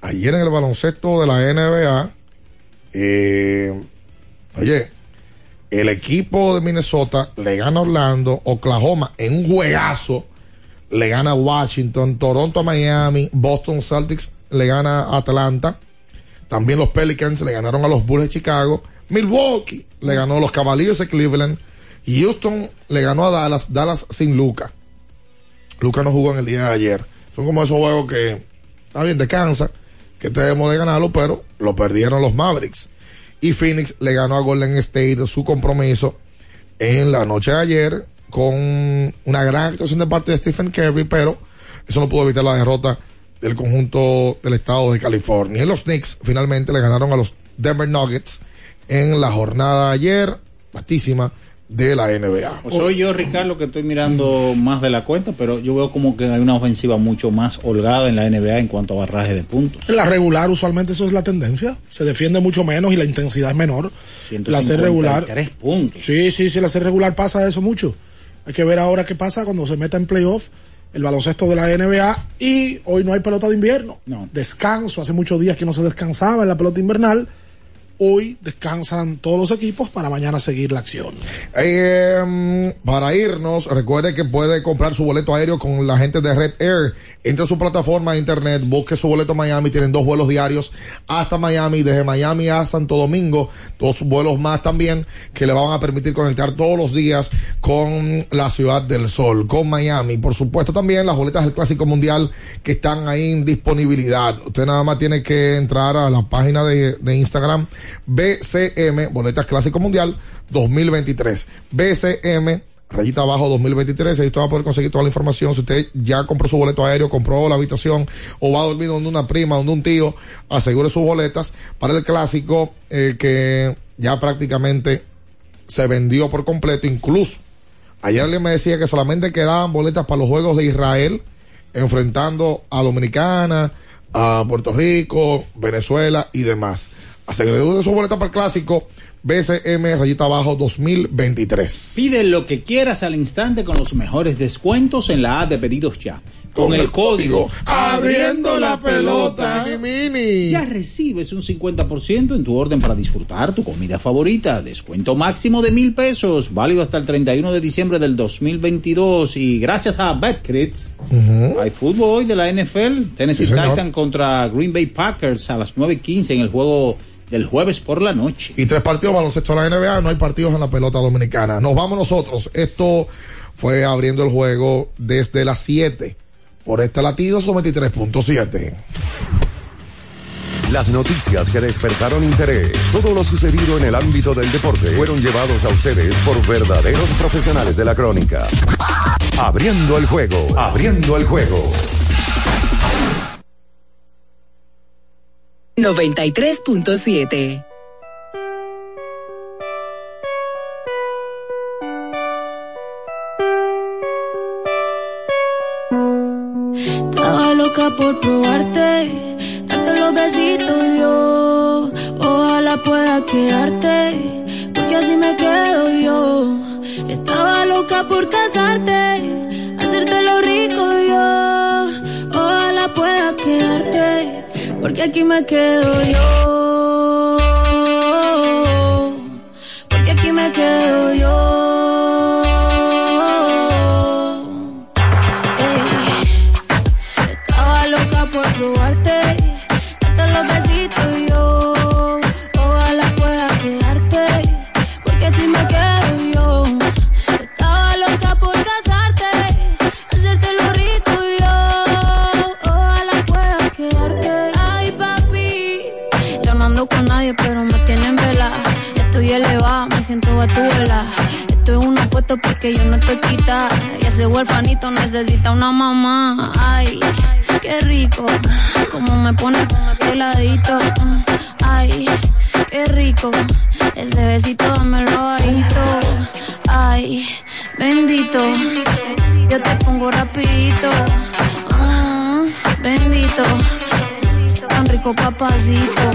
Ayer en el baloncesto de la NBA. eh, oye, el equipo de Minnesota le gana a Orlando, Oklahoma, en un juegazo. le gana a Washington, Toronto a Miami, Boston Celtics le gana a Atlanta, también los Pelicans le ganaron a los Bulls de Chicago, Milwaukee le ganó a los Cavaliers de Cleveland, Houston le ganó a Dallas, Dallas sin Luca. Luca no jugó en el día de ayer. Son como esos juegos que está bien, descansa, que tenemos de ganarlo, pero lo perdieron los Mavericks. Y Phoenix le ganó a Golden State su compromiso en la noche de ayer con una gran actuación de parte de Stephen Curry, pero eso no pudo evitar la derrota del conjunto del estado de California. Y los Knicks finalmente le ganaron a los Denver Nuggets en la jornada de ayer, batísima de la NBA. O soy yo, Ricardo, que estoy mirando más de la cuenta, pero yo veo como que hay una ofensiva mucho más holgada en la NBA en cuanto a barraje de puntos. En la regular, usualmente eso es la tendencia. Se defiende mucho menos y la intensidad es menor. La serie regular. Tres puntos. Sí, sí, sí, la serie regular pasa eso mucho. Hay que ver ahora qué pasa cuando se meta en playoff el baloncesto de la NBA y hoy no hay pelota de invierno. No. Descanso, hace muchos días que no se descansaba en la pelota invernal hoy descansan todos los equipos para mañana seguir la acción. Eh, para irnos, recuerde que puede comprar su boleto aéreo con la gente de Red Air. Entre su plataforma de internet, busque su boleto Miami, tienen dos vuelos diarios hasta Miami, desde Miami a Santo Domingo, dos vuelos más también que le van a permitir conectar todos los días con la ciudad del sol, con Miami. Por supuesto también las boletas del Clásico Mundial que están ahí en disponibilidad. Usted nada más tiene que entrar a la página de Instagram BCM, Boletas Clásico Mundial 2023. BCM, rayita abajo 2023. Ahí usted va a poder conseguir toda la información. Si usted ya compró su boleto aéreo, compró la habitación o va a dormir donde una prima, donde un tío, asegure sus boletas para el clásico eh, que ya prácticamente se vendió por completo. Incluso ayer alguien me decía que solamente quedaban boletas para los Juegos de Israel enfrentando a Dominicana, a Puerto Rico, Venezuela y demás. Asegure de su boleta para el clásico BCM rayita abajo 2023. Pide lo que quieras al instante con los mejores descuentos en la app de pedidos ya. Con, el, código Abriendo la pelota mini, Ya recibes un 50% en tu orden para disfrutar tu comida favorita. Descuento máximo de mil pesos, válido hasta el 31 de diciembre del 2022. Y gracias a BetCrits, hay fútbol hoy de la NFL. Tennessee Sí, señor. Titan contra Green Bay Packers a las 9.15 en el juego del jueves por la noche. Y tres partidos baloncesto de la NBA, no hay partidos en la pelota dominicana. Nos vamos nosotros. Esto fue abriendo el juego desde las 7 por este latido 93.7. Las noticias que despertaron interés, todo lo sucedido en el ámbito del deporte, fueron llevados a ustedes por verdaderos profesionales de la crónica. Abriendo el juego, abriendo el juego. 93.7. Estaba loca por probarte, darte los besitos yo. Ojalá pueda quedarte, porque así me quedo yo. Estaba loca por casarte, porque aquí me quedo yo. Porque aquí me quedo Esto es un apuesto porque yo no estoy quita. Y ese huerfanito necesita una mamá. Ay, qué rico. Como me pone peladito. Ay, qué rico. Ese besito dámelo bajito. Ay, bendito. Yo te pongo rapidito. Mm, bendito. Tan rico papacito.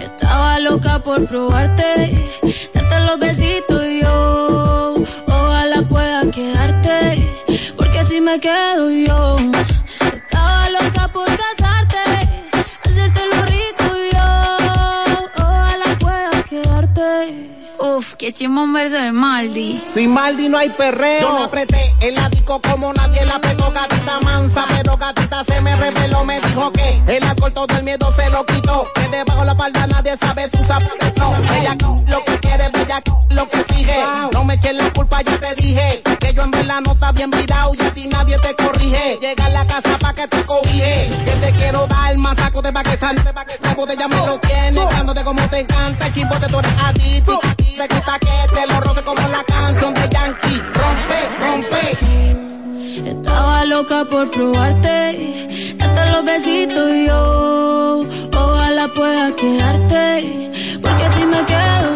Estaba loca por probarte, darte los besitos yo. Ojalá pueda quedarte, porque si me quedo yo. Que chimba un verso de Maldi. Sin Maldi no hay perreo. Yo la apreté el la como nadie la apretó. Gatita mansa, pero gatita se me reveló. Me dijo que el alcohol todo el miedo se lo quitó. Que debajo la palda nadie sabe su No, ella lo que quiere, bella lo que sigue. No me eches la culpa, ya te dije. Que yo en verdad no está bien virado y a ti nadie te corrige. Llega a la casa pa' que te cobije. Que te quiero dar más saco de pa' que sal. La botella me lo tiene, dándote como te encanta. El chimbote tú eres adicto. Te gusta que te lo roce como la canción de Yankee. Rompe, rompe. Estaba loca por probarte, darte los besitos y yo. Ojalá pueda quedarte, porque si me quedo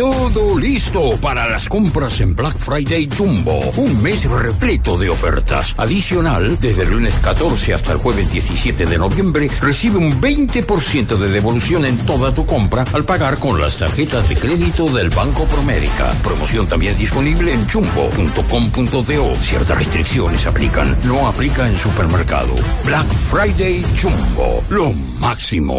Todo listo para las compras en Black Friday Jumbo. Un mes repleto de ofertas. Adicional, desde el lunes 14 hasta el jueves 17 de noviembre, recibe un 20% de devolución en toda tu compra al pagar con las tarjetas de crédito del Banco Promérica. Promoción también disponible en jumbo.com.do. Ciertas restricciones aplican. No aplica en supermercado. Black Friday Jumbo. Lo máximo.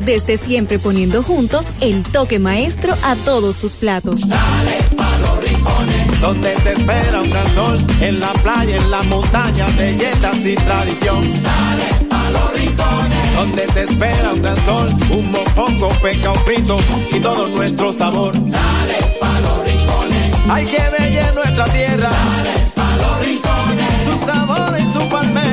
desde siempre poniendo juntos el toque maestro a todos tus platos. Donde te espera un gran sol, en la playa, en la montaña, belletas y tradición. Dale a los rincones. Donde te espera un gran sol, un mopongo, peca, un frito y todo nuestro sabor. Dale pa' los rincones. Hay que ver nuestra tierra. Dale pa' los rincones. Su sabor y su palmera.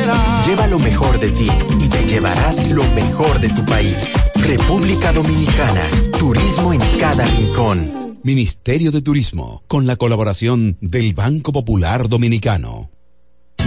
Lleva lo mejor de ti y te llevarás lo mejor de tu país. República Dominicana. Turismo en cada rincón. Ministerio de Turismo, con la colaboración del Banco Popular Dominicano.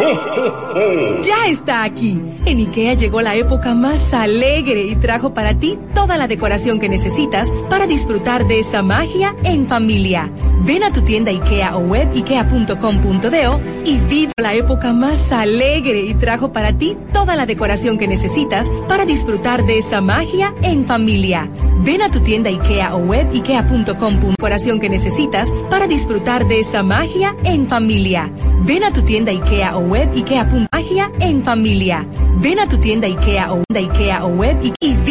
Ya está aquí. En IKEA llegó la época más alegre y trajo para ti toda la decoración que necesitas para disfrutar de esa magia en familia. Ven a tu tienda IKEA o web ikea.com.do y vive la época más alegre y trajo para ti toda la decoración que necesitas para disfrutar de esa magia en familia. Ven a tu tienda IKEA o web ikea.com. Decoración que necesitas para disfrutar de esa magia en familia. Ven a tu tienda IKEA o web ikea. Magia en familia. Ven a tu tienda IKEA o, IKEA o web y